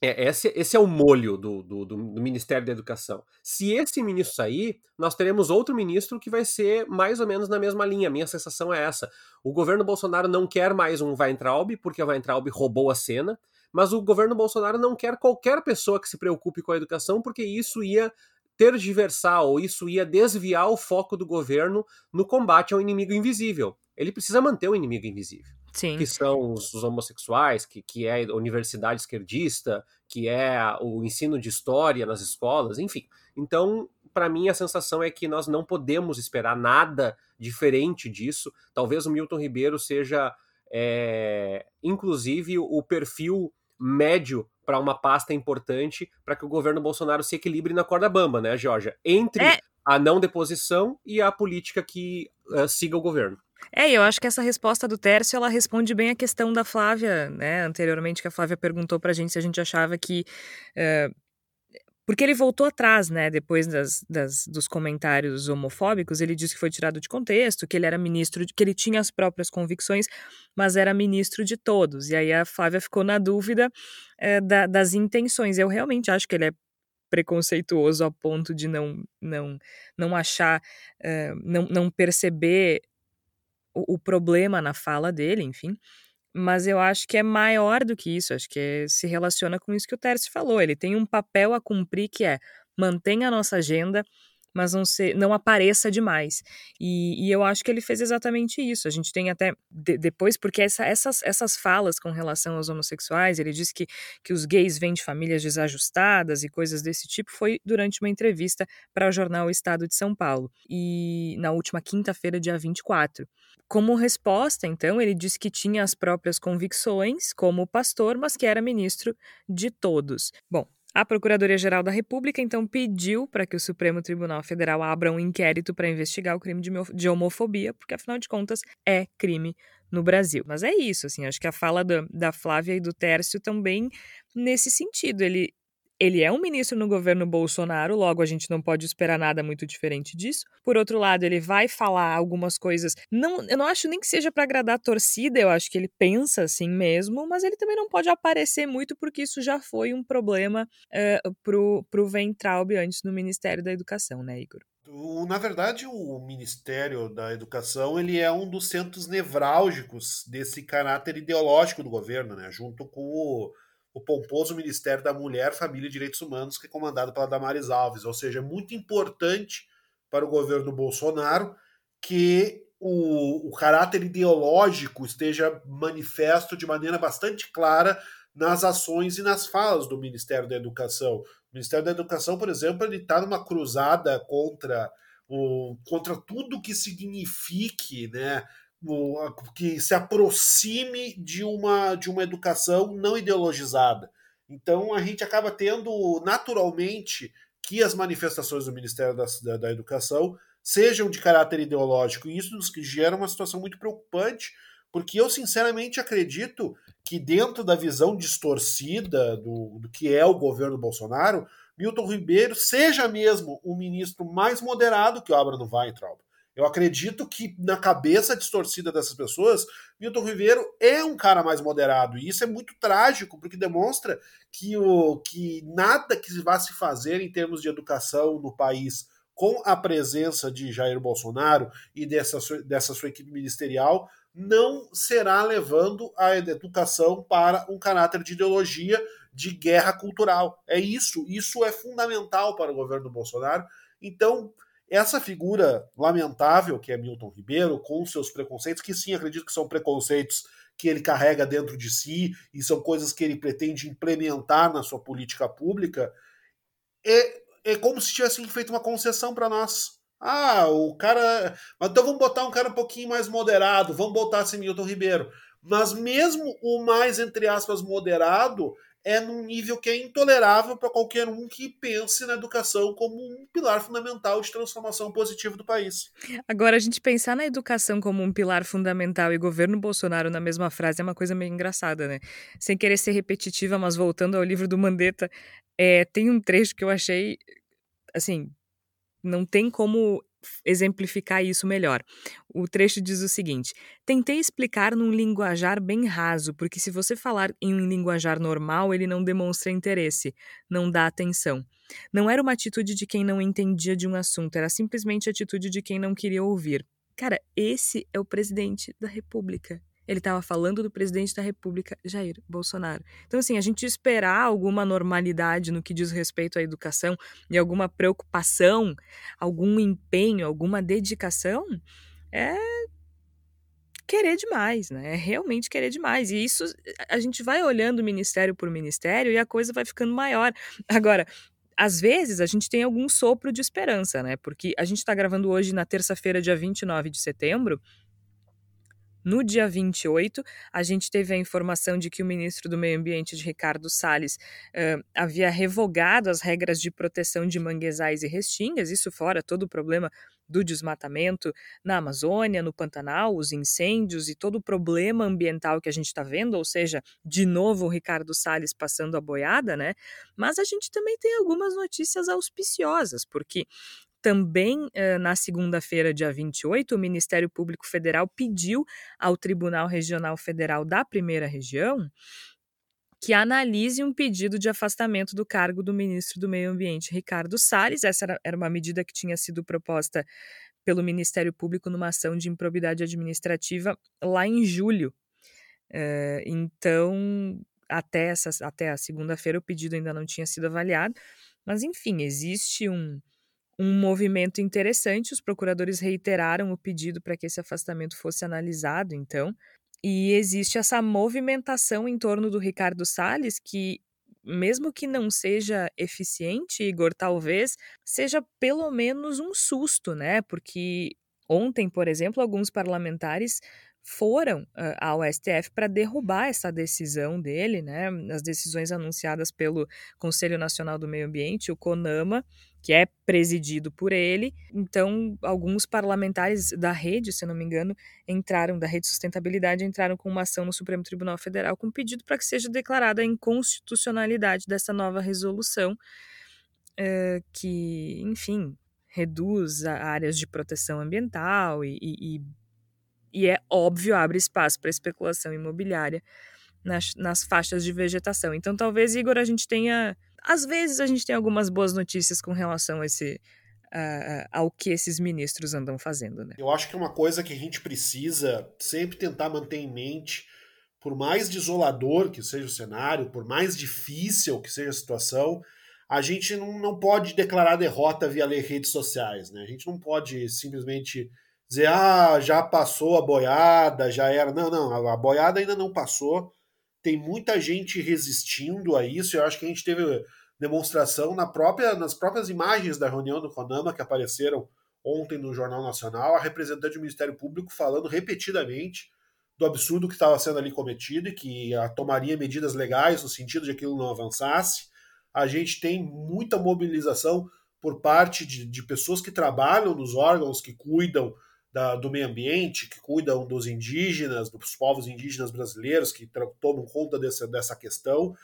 É, esse, esse é o molho do, do, do, Ministério da Educação. Se esse ministro sair, nós teremos outro ministro que vai ser mais ou menos na mesma linha. Minha sensação é essa. O governo Bolsonaro não quer mais um Weintraub, porque o Weintraub roubou a cena, mas o governo Bolsonaro não quer qualquer pessoa que se preocupe com a educação, porque isso ia tergiversar ou isso ia desviar o foco do governo no combate ao inimigo invisível. Ele precisa manter o inimigo invisível. Sim. que são os, os, homossexuais, que, que é a universidade esquerdista, que é o ensino de história nas escolas, enfim. Então, para mim, a sensação é que nós não podemos esperar nada diferente disso. Talvez o Milton Ribeiro seja, é, inclusive, o perfil médio para uma pasta importante para que o governo Bolsonaro se equilibre na corda bamba, né, Georgia? Entre é. a não deposição e a política que uh, siga o governo. É, eu acho que essa resposta do Tércio, ela responde bem a questão da Flávia, né, anteriormente, que a Flávia perguntou pra gente se a gente achava que... Uh, porque ele voltou atrás, né, depois das, das, dos comentários homofóbicos, ele disse que foi tirado de contexto, que ele era ministro, que ele tinha as próprias convicções, mas era ministro de todos. E aí a Flávia ficou na dúvida uh, da, das intenções. Eu realmente acho que ele é preconceituoso a ponto de não não não achar uh, não, não perceber o, o problema na fala dele, enfim. Mas eu acho que é maior do que isso, acho que é, se relaciona com isso que o Tércio falou. Ele tem um papel a cumprir que é mantenha a nossa agenda, mas não, não apareça demais. E, e, eu acho que ele fez exatamente isso. A gente tem até de, depois, porque essa, essas, essas falas com relação aos homossexuais, ele disse que, que os gays vêm de famílias desajustadas e coisas desse tipo, foi durante uma entrevista para o jornal Estado de São Paulo, e na última quinta-feira, dia 24. Como resposta, então, ele disse que tinha as próprias convicções como pastor, mas que era ministro de todos. Bom, a Procuradoria-Geral da República então pediu para que o Supremo Tribunal Federal abra um inquérito para investigar o crime de homofobia, porque afinal de contas é crime no Brasil. Mas é isso, assim, acho que a fala da, Flávia e do Tércio também nesse sentido. Ele, ele é um ministro no governo Bolsonaro, logo a gente não pode esperar nada muito diferente disso. Por outro lado, ele vai falar algumas coisas. Não, eu não acho nem que seja para agradar a torcida, eu acho que ele pensa assim mesmo, mas ele também não pode aparecer muito porque isso já foi um problema uh, pro, pro Ventralb antes no Ministério da Educação, né, Igor? Na verdade, o Ministério da Educação ele é um dos centros nevrálgicos desse caráter ideológico do governo, né? junto com o o pomposo Ministério da Mulher, Família e Direitos Humanos, que é comandado pela Damares Alves. Ou seja, é muito importante para o governo Bolsonaro que o, o caráter ideológico esteja manifesto de maneira bastante clara nas ações e nas falas do Ministério da Educação. O Ministério da Educação, por exemplo, ele está numa cruzada contra o, contra tudo que signifique né, que se aproxime de uma, de uma educação não ideologizada. Então a gente acaba tendo naturalmente que as manifestações do Ministério da, da, da Educação sejam de caráter ideológico. E isso nos gera uma situação muito preocupante, porque eu sinceramente acredito que dentro da visão distorcida do, do que é o governo Bolsonaro, Milton Ribeiro seja mesmo o ministro mais moderado que o Abraham Weintraub. Eu acredito que na cabeça distorcida dessas pessoas, Milton Ribeiro é um cara mais moderado. E isso é muito trágico, porque demonstra que, o, que nada que vá se fazer em termos de educação no país com a presença de Jair Bolsonaro e dessa, dessa sua equipe ministerial não será levando a educação para um caráter de ideologia de guerra cultural. É isso, isso é fundamental para o governo Bolsonaro. Então, essa figura lamentável que é Milton Ribeiro, com seus preconceitos, que sim, acredito que são preconceitos que ele carrega dentro de si e são coisas que ele pretende implementar na sua política pública, é, é como se tivessem feito uma concessão para nós. Ah, o cara. Então vamos botar um cara um pouquinho mais moderado, vamos botar assim Milton Ribeiro. Mas mesmo o mais, entre aspas, moderado, é num nível que é intolerável para qualquer um que pense na educação como um pilar fundamental de transformação positiva do país. Agora, a gente pensar na educação como um pilar fundamental e governo Bolsonaro na mesma frase é uma coisa meio engraçada, né? Sem querer ser repetitiva, mas voltando ao livro do Mandetta, é, tem um trecho que eu achei, assim, não tem como exemplificar isso melhor. O trecho diz o seguinte: Tentei explicar num linguajar bem raso, porque se você falar em um linguajar normal, ele não demonstra interesse, não dá atenção. Não era uma atitude de quem não entendia de um assunto, era simplesmente a atitude de quem não queria ouvir. Cara, esse é o presidente da República. Ele estava falando do presidente da República, Jair Bolsonaro. Então, assim, a gente esperar alguma normalidade no que diz respeito à educação e alguma preocupação, algum empenho, alguma dedicação, é querer demais, né? É realmente querer demais. E isso a gente vai olhando ministério por ministério e a coisa vai ficando maior. Agora, às vezes a gente tem algum sopro de esperança, né? Porque a gente está gravando hoje na terça-feira, dia 29 de setembro, no dia 28, a gente teve a informação de que o ministro do Meio Ambiente, de Ricardo Salles, uh, havia revogado as regras de proteção de manguezais e restingas, isso fora todo o problema do desmatamento na Amazônia, no Pantanal, os incêndios e todo o problema ambiental que a gente está vendo, ou seja, de novo o Ricardo Salles passando a boiada, né? Mas a gente também tem algumas notícias auspiciosas, porque também eh, na segunda-feira, dia 28, o Ministério Público Federal pediu ao Tribunal Regional Federal da Primeira Região que analise um pedido de afastamento do cargo do ministro do Meio Ambiente, Ricardo Salles. Essa era uma medida que tinha sido proposta pelo Ministério Público numa ação de improbidade administrativa lá em julho. Eh, então, até, essa, até a segunda-feira, o pedido ainda não tinha sido avaliado. Mas, enfim, existe um, um movimento interessante. Os procuradores reiteraram o pedido para que esse afastamento fosse analisado, então. E existe essa movimentação em torno do Ricardo Salles que mesmo que não seja eficiente, Igor, talvez seja pelo menos um susto, né? Porque ontem, por exemplo, alguns parlamentares foram uh, ao STF para derrubar essa decisão dele, né? As decisões anunciadas pelo Conselho Nacional do Meio Ambiente, o CONAMA, que é presidido por ele. Então, alguns parlamentares da rede, se não me engano, entraram da Rede Sustentabilidade, entraram com uma ação no Supremo Tribunal Federal com pedido para que seja declarada a inconstitucionalidade dessa nova resolução, uh, que, enfim, reduz áreas de proteção ambiental e, e, e é óbvio abre espaço para especulação imobiliária nas, nas faixas de vegetação. Então, talvez, Igor, a gente tenha às vezes a gente tem algumas boas notícias com relação a esse, uh, ao que esses ministros andam fazendo. Né? Eu acho que é uma coisa que a gente precisa sempre tentar manter em mente, por mais desolador que seja o cenário, por mais difícil que seja a situação, a gente não, pode declarar derrota via redes sociais. Né? A gente não pode simplesmente dizer, ah, já passou a boiada, já era. Não, não, a boiada ainda não passou. Tem muita gente resistindo a isso. Eu acho que a gente teve demonstração na própria, nas próprias imagens da reunião do CONAMA que apareceram ontem no Jornal Nacional, a representante do Ministério Público falando repetidamente do absurdo que estava sendo ali cometido e que tomaria medidas legais no sentido de aquilo não avançasse. A gente tem muita mobilização por parte de, de pessoas que trabalham nos órgãos que cuidam da, do meio ambiente, que cuidam dos indígenas, dos povos indígenas brasileiros, que tomam conta dessa, dessa questão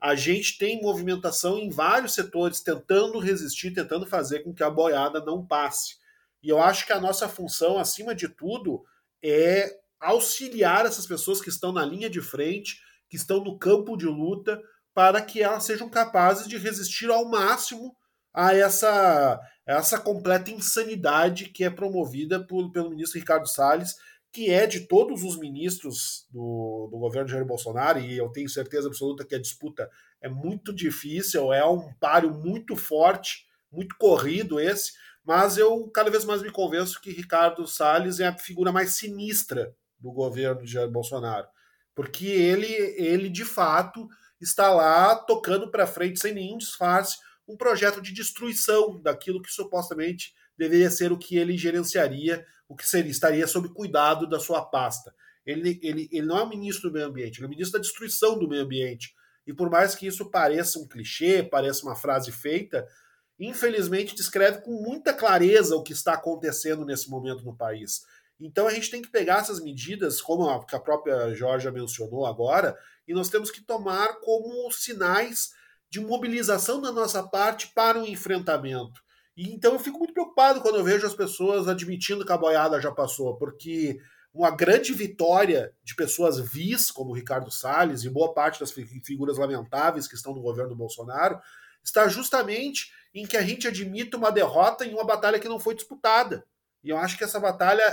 a gente tem movimentação em vários setores tentando resistir, tentando fazer com que a boiada não passe. E eu acho que a nossa função, acima de tudo, é auxiliar essas pessoas que estão na linha de frente, que estão no campo de luta, para que elas sejam capazes de resistir ao máximo a essa, essa completa insanidade que é promovida por, pelo ministro Ricardo Salles que é de todos os ministros do, do governo de Jair Bolsonaro, e eu tenho certeza absoluta que a disputa é muito difícil, é um páreo muito forte, muito corrido esse, mas eu cada vez mais me convenço que Ricardo Salles é a figura mais sinistra do governo de Jair Bolsonaro, porque ele, ele de fato está lá tocando para frente sem nenhum disfarce um projeto de destruição daquilo que supostamente deveria ser o que ele gerenciaria o que seria, estaria sob cuidado da sua pasta. Ele, ele, ele não é o ministro do meio ambiente, ele é o ministro da destruição do meio ambiente. e por mais que isso pareça um clichê, pareça uma frase feita, infelizmente descreve com muita clareza o que está acontecendo nesse momento no país. Então a gente tem que pegar essas medidas, como a, a própria Georgia mencionou agora, e nós temos que tomar como sinais de mobilização da nossa parte para o enfrentamento. E então eu fico muito preocupado quando eu vejo as pessoas admitindo que a boiada já passou, porque uma grande vitória de pessoas vis, como Ricardo Salles e boa parte das figuras lamentáveis que estão no governo Bolsonaro, está justamente em que a gente admita uma derrota em uma batalha que não foi disputada. E eu acho que essa batalha,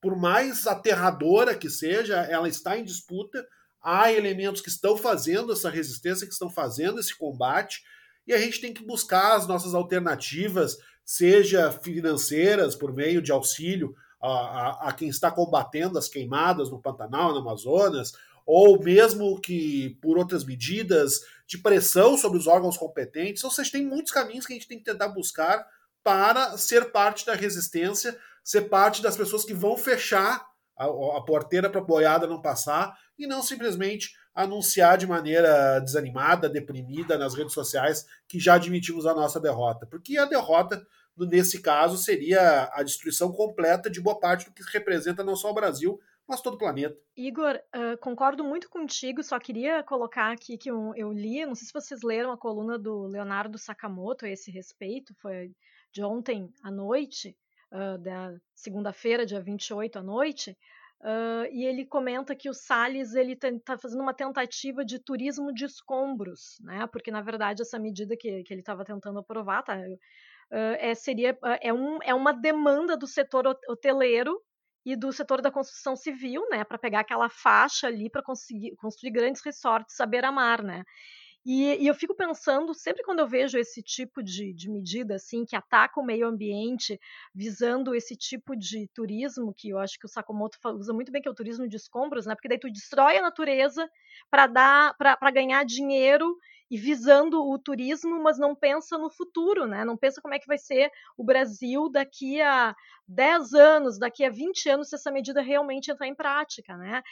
por mais aterradora que seja, ela está em disputa. Há elementos que estão fazendo essa resistência, que estão fazendo esse combate, e a gente tem que buscar as nossas alternativas, seja financeiras, por meio de auxílio a, a, a quem está combatendo as queimadas no Pantanal, no Amazonas, ou mesmo que por outras medidas de pressão sobre os órgãos competentes. Ou seja, tem muitos caminhos que a gente tem que tentar buscar para ser parte da resistência, ser parte das pessoas que vão fechar a, a porteira para a boiada não passar e não simplesmente anunciar de maneira desanimada, deprimida nas redes sociais que já admitimos a nossa derrota. Porque a derrota, nesse caso, seria a destruição completa de boa parte do que representa não só o Brasil, mas todo o planeta. Igor, uh, concordo muito contigo, só queria colocar aqui que eu, eu, li, não sei se vocês leram a coluna do Leonardo Sakamoto a esse respeito, foi de ontem à noite, uh, da segunda-feira, dia 28 à noite, uh, e ele comenta que o Salles ele está fazendo uma tentativa de turismo de escombros, né? Porque na verdade essa medida que, que ele estava tentando aprovar, tá? Uh, é, seria é, um, é uma demanda do setor hoteleiro e do setor da construção civil, né, para pegar aquela faixa ali para conseguir construir grandes resorts à beira-mar, né. E, e, eu fico pensando, sempre quando eu vejo esse tipo de, de medida, assim, que ataca o meio ambiente, visando esse tipo de turismo, que eu acho que o Sakamoto usa muito bem, que é o turismo de escombros, né? Porque daí tu destrói a natureza para dar, para ganhar dinheiro e visando o turismo, mas não pensa no futuro, né? Não pensa como é que vai ser o Brasil daqui a 10 anos, daqui a 20 anos, se essa medida realmente entrar em prática, né?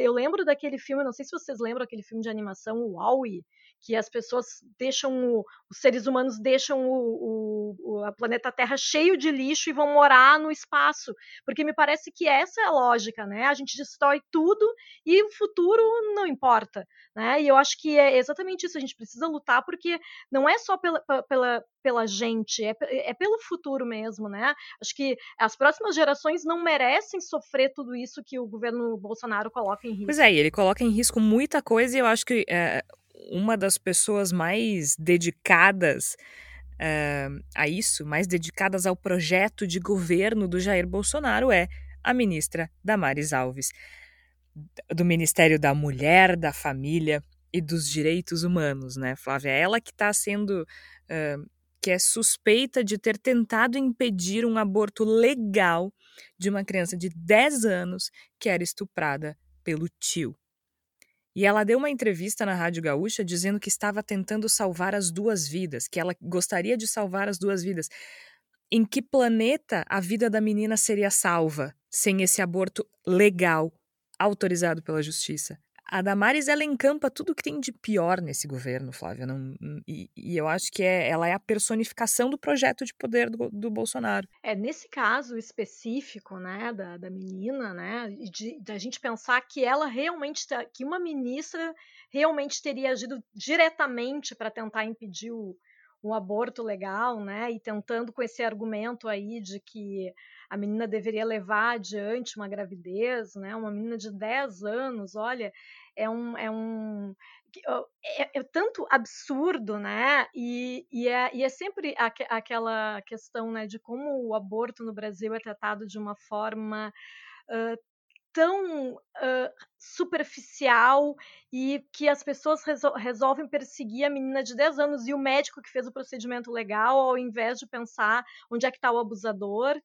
eu lembro daquele filme, não sei se vocês lembram aquele filme de animação, o Wall-E, que as pessoas deixam, os seres humanos deixam o, o, a planeta Terra cheio de lixo e vão morar no espaço, porque me parece que essa é a lógica, né? A gente destrói tudo e o futuro não importa, né? E eu acho que é exatamente isso, a gente precisa lutar porque não é só pela, pela, pela gente, é, é pelo futuro mesmo, né? Acho que as próximas gerações não merecem sofrer tudo isso que o governo Bolsonaro coloca em risco. Pois é, ele coloca em risco muita coisa e eu acho que é, uma das pessoas mais dedicadas uh, a isso, mais dedicadas ao projeto de governo do Jair Bolsonaro é a ministra Damares Alves, do Ministério da Mulher, da Família e dos Direitos Humanos, né, Flávia? É ela que está sendo. Uh, que é suspeita de ter tentado impedir um aborto legal de uma criança de 10 anos que era estuprada pelo tio. E ela deu uma entrevista na Rádio Gaúcha dizendo que estava tentando salvar as duas vidas, que ela gostaria de salvar as duas vidas. Em que planeta a vida da menina seria salva sem esse aborto legal, autorizado pela justiça? A Damares, ela encampa tudo que tem de pior nesse governo, Flávia. Não, e, e, eu acho que é, ela é a personificação do projeto de poder do, do Bolsonaro. É, nesse caso específico, né, da, da menina, né, de, da gente pensar que ela realmente, que uma ministra realmente teria agido diretamente para tentar impedir o, um aborto legal, né, e tentando com esse argumento aí de que a menina deveria levar adiante uma gravidez, né, uma menina de 10 anos, olha, é um, é um é, é, tanto absurdo, né? E, e, é, e é sempre aqu aquela questão né, de como o aborto no Brasil é tratado de uma forma uh, tão uh, superficial e que as pessoas resol resolvem perseguir a menina de 10 anos e o médico que fez o procedimento legal, ao invés de pensar onde é que está o abusador.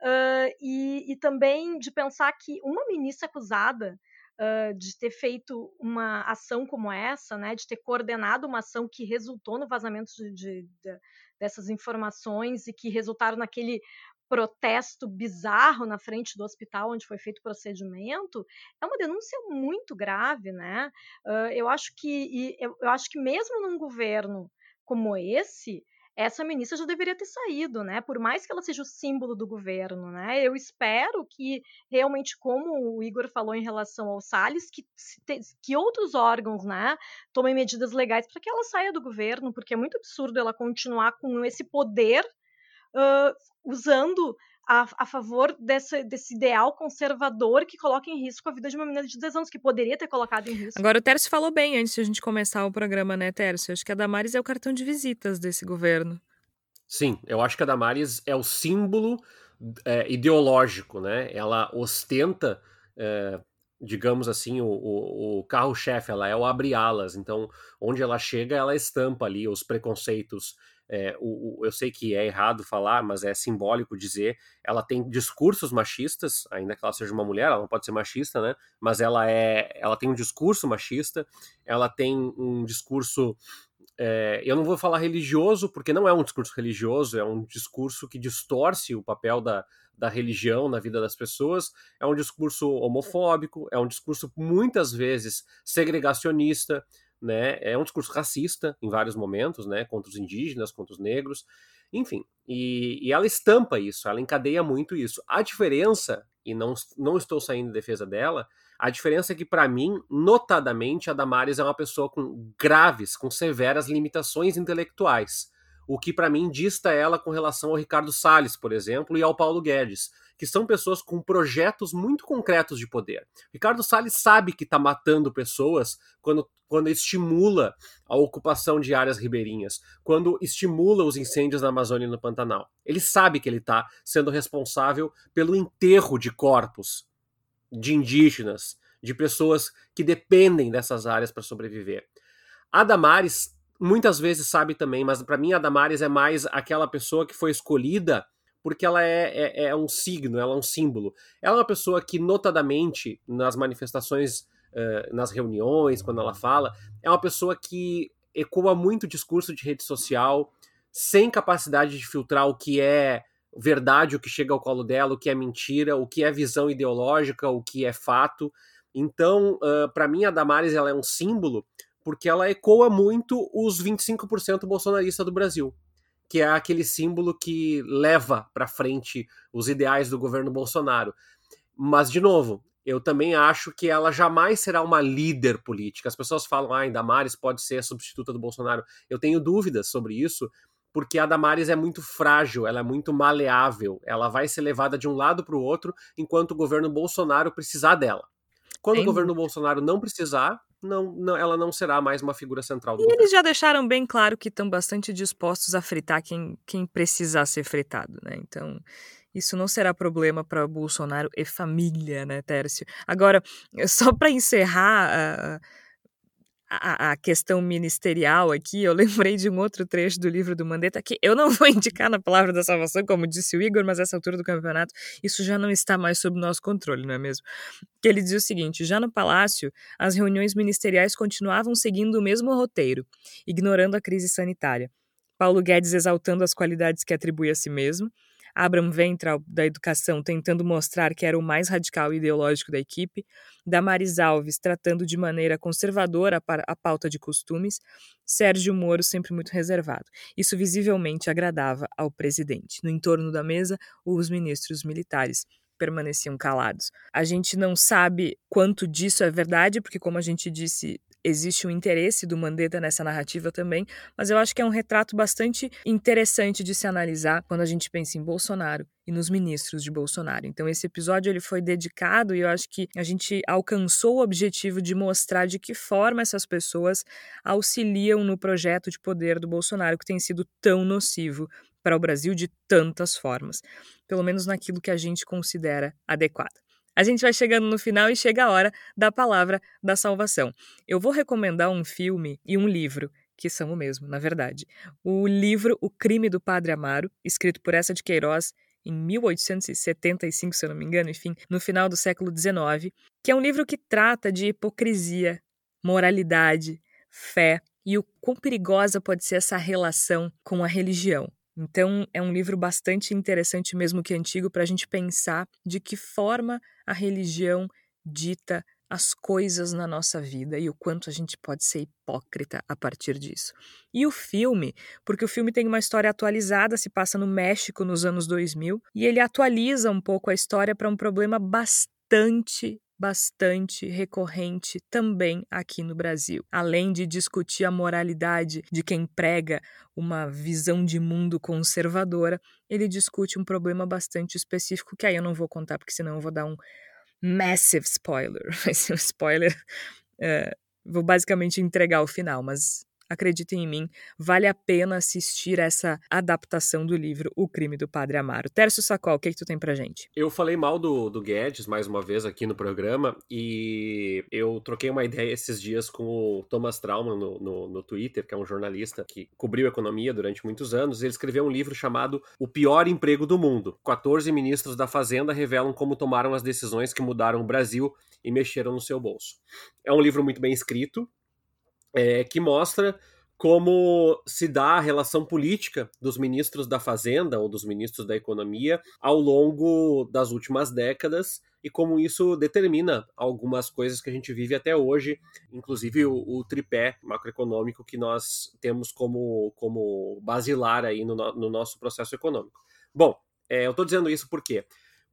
Uh, e, e também de pensar que uma ministra acusada uh, de ter feito uma ação como essa, né, de ter coordenado uma ação que resultou no vazamento de, de, de, dessas informações e que resultaram naquele protesto bizarro na frente do hospital onde foi feito o procedimento, é uma denúncia muito grave, né? Uh, eu acho que eu, eu acho que mesmo num governo como esse, essa ministra já deveria ter saído, né? Por mais que ela seja o símbolo do governo, né? Eu espero que realmente, como o Igor falou em relação ao Salles, que, que outros órgãos, né, tomem medidas legais para que ela saia do governo, porque é muito absurdo ela continuar com esse poder uh, usando a, a, favor desse, desse ideal conservador que coloca em risco a vida de uma menina de 10 anos, que poderia ter colocado em risco. Agora, o Tércio falou bem antes de a gente começar o programa, né, Tércio? Acho que a Damares é o cartão de visitas desse governo. Sim, eu acho que a Damares é o símbolo é, ideológico, né? Ela ostenta, é, digamos assim, o, o, o carro-chefe, ela é o abre-alas. Então, onde ela chega, ela estampa ali os preconceitos é, o, o, eu sei que é errado falar, mas é simbólico dizer, ela tem discursos machistas, ainda que ela seja uma mulher, ela não pode ser machista, né? Mas ela é, ela tem um discurso machista, ela tem um discurso é, eu não vou falar religioso, porque não é um discurso religioso, é um discurso que distorce o papel da, da religião na vida das pessoas, é um discurso homofóbico, é um discurso muitas vezes segregacionista, né? É um discurso racista em vários momentos, né? Contra os indígenas, contra os negros, enfim. E, e ela estampa isso, ela encadeia muito isso. A diferença, e não, não estou saindo em defesa dela, a diferença é que, para mim, notadamente, a Damares é uma pessoa com graves, com severas limitações intelectuais. O que, para mim, dista ela com relação ao Ricardo Salles, por exemplo, e ao Paulo Guedes que são pessoas com projetos muito concretos de poder. Ricardo Salles sabe que está matando pessoas quando, quando estimula a ocupação de áreas ribeirinhas, quando estimula os incêndios na Amazônia e no Pantanal. Ele sabe que ele está sendo responsável pelo enterro de corpos de indígenas, de pessoas que dependem dessas áreas para sobreviver. A Damares muitas vezes sabe também, mas para mim a Damares é mais aquela pessoa que foi escolhida porque ela é, é, é, um signo, ela é um símbolo. Ela é uma pessoa que, notadamente, nas manifestações, uh, nas reuniões, quando ela fala, é uma pessoa que ecoa muito discurso de rede social, sem capacidade de filtrar o que é verdade, o que chega ao colo dela, o que é mentira, o que é visão ideológica, o que é fato. Então, uh, para mim, a Damares ela é um símbolo porque ela ecoa muito os 25% bolsonarista do Brasil que é aquele símbolo que leva para frente os ideais do governo Bolsonaro. Mas, de novo, eu também acho que ela jamais será uma líder política. As pessoas falam, ah, a Damares pode ser a substituta do Bolsonaro. Eu tenho dúvidas sobre isso, porque a Damares é muito frágil, ela é muito maleável, ela vai ser levada de um lado para o outro enquanto o governo Bolsonaro precisar dela. Quando o governo Bolsonaro não precisar, não, não, ela não será mais uma figura central do e eles já deixaram bem claro que estão bastante dispostos a fritar quem, quem precisar ser fritado, né? Então, isso não será problema para Bolsonaro e família, né, Tércio? Agora, <laughs> só para encerrar. Uh, a, a, questão ministerial aqui, eu <laughs> lembrei de um outro trecho do livro do Mandetta, que eu não <laughs> vou indicar na palavra da salvação, como disse o Igor, mas essa altura do campeonato, isso já não está mais sob nosso controle, não é mesmo? Que ele diz o seguinte: já no palácio, as reuniões ministeriais continuavam seguindo o mesmo roteiro, ignorando a crise sanitária. Paulo Guedes exaltando as qualidades que atribui a si mesmo, Abraham Ventral, da Educação, tentando mostrar que era o mais radical e ideológico da equipe, Damaris Alves, tratando de maneira conservadora a pauta de costumes, Sérgio Moro, sempre muito reservado. Isso visivelmente agradava ao presidente. No entorno da mesa, os ministros militares permaneciam calados. A gente não sabe quanto disso é verdade, porque, como a gente disse, existe um interesse do Mandetta nessa narrativa também, mas eu acho que é um retrato bastante interessante de se analisar quando a gente pensa em Bolsonaro e nos ministros de Bolsonaro. Então esse episódio ele foi dedicado e eu acho que a gente alcançou o objetivo de mostrar de que forma essas pessoas auxiliam no projeto de poder do Bolsonaro que tem sido tão nocivo para o Brasil de tantas formas, pelo menos naquilo que a gente considera adequado. A gente vai chegando no final e chega a hora da palavra da salvação. Eu vou recomendar um filme e um livro que são o mesmo, na verdade. O livro O Crime do Padre Amaro, escrito por essa de Queiroz em 1875, se eu não me engano, enfim, no final do século XIX, que é um livro que trata de hipocrisia, moralidade, fé e o quão perigosa pode ser essa relação com a religião Então, é um livro bastante interessante, mesmo que antigo, para a gente pensar de que forma a religião dita as coisas na nossa vida e o quanto a gente pode ser hipócrita a partir disso. E o filme, porque o filme tem uma história atualizada, se passa no México nos anos 2000, e ele atualiza um pouco a história para um problema bastante bastante recorrente também aqui no Brasil. Além de discutir a moralidade de quem prega uma visão de mundo conservadora, ele discute um problema bastante específico que aí eu não vou contar porque senão eu vou dar um massive spoiler. <laughs> Vai ser um spoiler. É, vou basicamente entregar o final, mas acreditem em mim, vale a pena assistir essa adaptação do livro O Crime do Padre Amaro. Tércio Sacol, o que, é que tu tem pra gente? Eu falei mal do, do Guedes mais uma vez aqui no programa e eu troquei uma ideia esses dias com o Thomas Trauman no, no, no Twitter, que é um jornalista que cobriu economia durante muitos anos. Ele escreveu um livro chamado O Pior Emprego do Mundo. 14 ministros da Fazenda revelam como tomaram as decisões que mudaram o Brasil e mexeram no seu bolso. É um livro muito bem escrito, é, que mostra como se dá a relação política dos ministros da Fazenda ou dos ministros da Economia ao longo das últimas décadas e como isso determina algumas coisas que a gente vive até hoje, inclusive o, o tripé macroeconômico que nós temos como, como basilar aí no, no nosso processo econômico. Bom, é, eu estou dizendo isso por quê?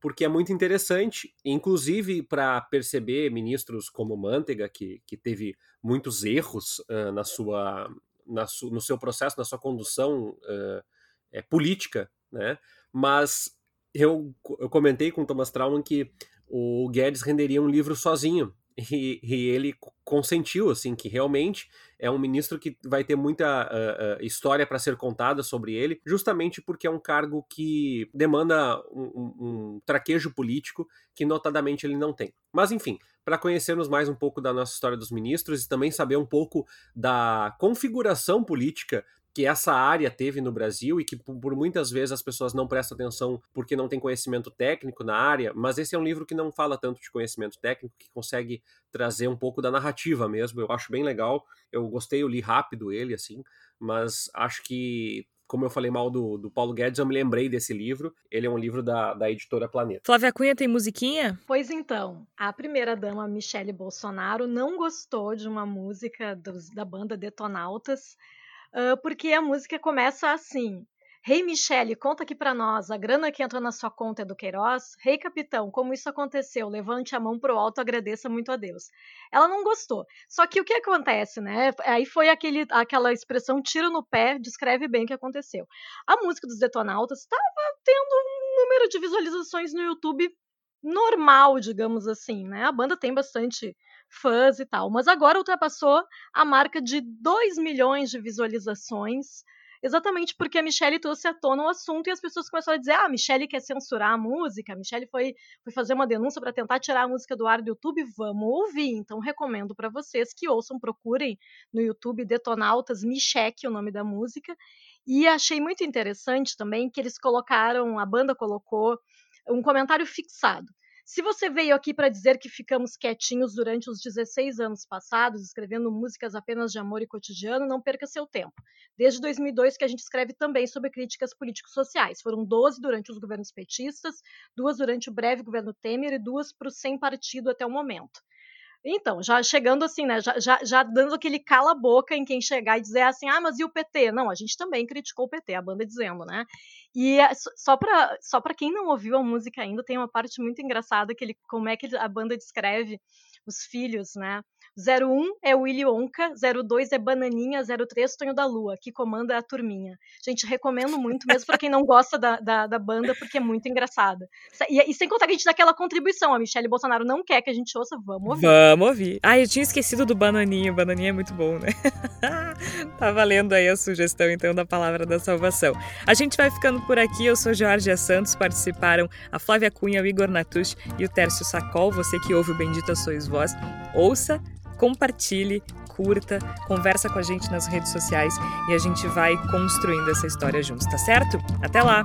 Porque é muito interessante, inclusive para perceber ministros como Manteiga, que, que teve muitos erros uh, na sua, na su, no seu processo, na sua condução uh, é, política, né? Mas eu, eu comentei com o Thomas Trauman que o Guedes renderia um livro sozinho, e, e, ele consentiu assim que realmente é um ministro que vai ter muita uh, uh, história para ser contada sobre ele, justamente porque é um cargo que demanda um, um, um, traquejo político que notadamente ele não tem. Mas enfim, para conhecermos mais um pouco da nossa história dos ministros e também saber um pouco da configuração política que essa área teve no Brasil e que por muitas vezes as pessoas não prestam atenção porque não tem conhecimento técnico na área, mas esse é um livro que não fala tanto de conhecimento técnico, que consegue trazer um pouco da narrativa mesmo. Eu acho bem legal. Eu gostei, eu li rápido ele, assim, mas acho que como eu falei mal do, do Paulo Guedes, eu me lembrei desse livro. Ele é um livro da, da editora Planeta. Flávia Cunha tem musiquinha? Pois então, a primeira-dama Michele Bolsonaro não gostou de uma música dos, da banda Detonautas uh, porque a música começa assim. Rei hey Michele, conta aqui para nós, a grana que entrou na sua conta é do Queiroz? Rei hey, capitão, como isso aconteceu? Levante a mão pro alto, agradeça muito a Deus. Ela não gostou. Só que o que acontece, né? Aí foi aquele, aquela expressão tiro no pé, descreve bem o que aconteceu. A música dos Detonautas estava tendo um número de visualizações no YouTube normal, digamos assim, né? A banda tem bastante fãs e tal. Mas agora ultrapassou a marca de 2 milhões de visualizações, exatamente porque a Michelle trouxe à tona o assunto e as pessoas começaram a dizer: ah, a Michelle quer censurar a música, a Michelle foi, foi fazer uma denúncia para tentar tirar a música do ar do YouTube, vamos ouvir. Então recomendo para vocês que ouçam, procurem no YouTube Detonautas Micheque, o nome da música. E achei muito interessante também que eles colocaram, a banda colocou um comentário fixado. Se você veio aqui para dizer que ficamos quietinhos durante os 16 anos passados, escrevendo músicas apenas de amor e cotidiano, não perca seu tempo. Desde 2002 que a gente escreve também sobre críticas políticos-sociais. Foram 12 durante os governos petistas, duas durante o breve governo Temer e duas para o sem partido até o momento. Então, já chegando assim, né? Já, já, já, dando aquele cala-boca em quem chegar e dizer assim, ah, mas e o PT? Não, a gente também criticou o PT, a banda dizendo, né? E é, só para só quem não ouviu a música ainda, tem uma parte muito engraçada que ele, como é que a banda descreve os filhos, né? 01 é o Willy Wonka, 02 é Bananinha, 03 Tonho da Lua, que comanda a turminha. Gente, recomendo muito, mesmo para quem não gosta da, da, da, banda, porque é muito engraçada. E, e, sem contar que a gente dá aquela contribuição, a Michelle Bolsonaro não quer que a gente ouça, vamos ouvir. Vamos ouvir. Ah, eu tinha esquecido do Bananinha, Bananinha é muito bom, né? <laughs> tá valendo aí a sugestão, então, da Palavra da Salvação. A gente vai ficando por aqui, eu sou Jorge Santos, participaram a Flávia Cunha, o Igor Natush e o Tércio Sacol, você que ouve o Bendita Sois Vós, ouça compartilhe, curta, conversa com a gente nas redes sociais e a gente vai construindo essa história juntos, tá certo? Até lá!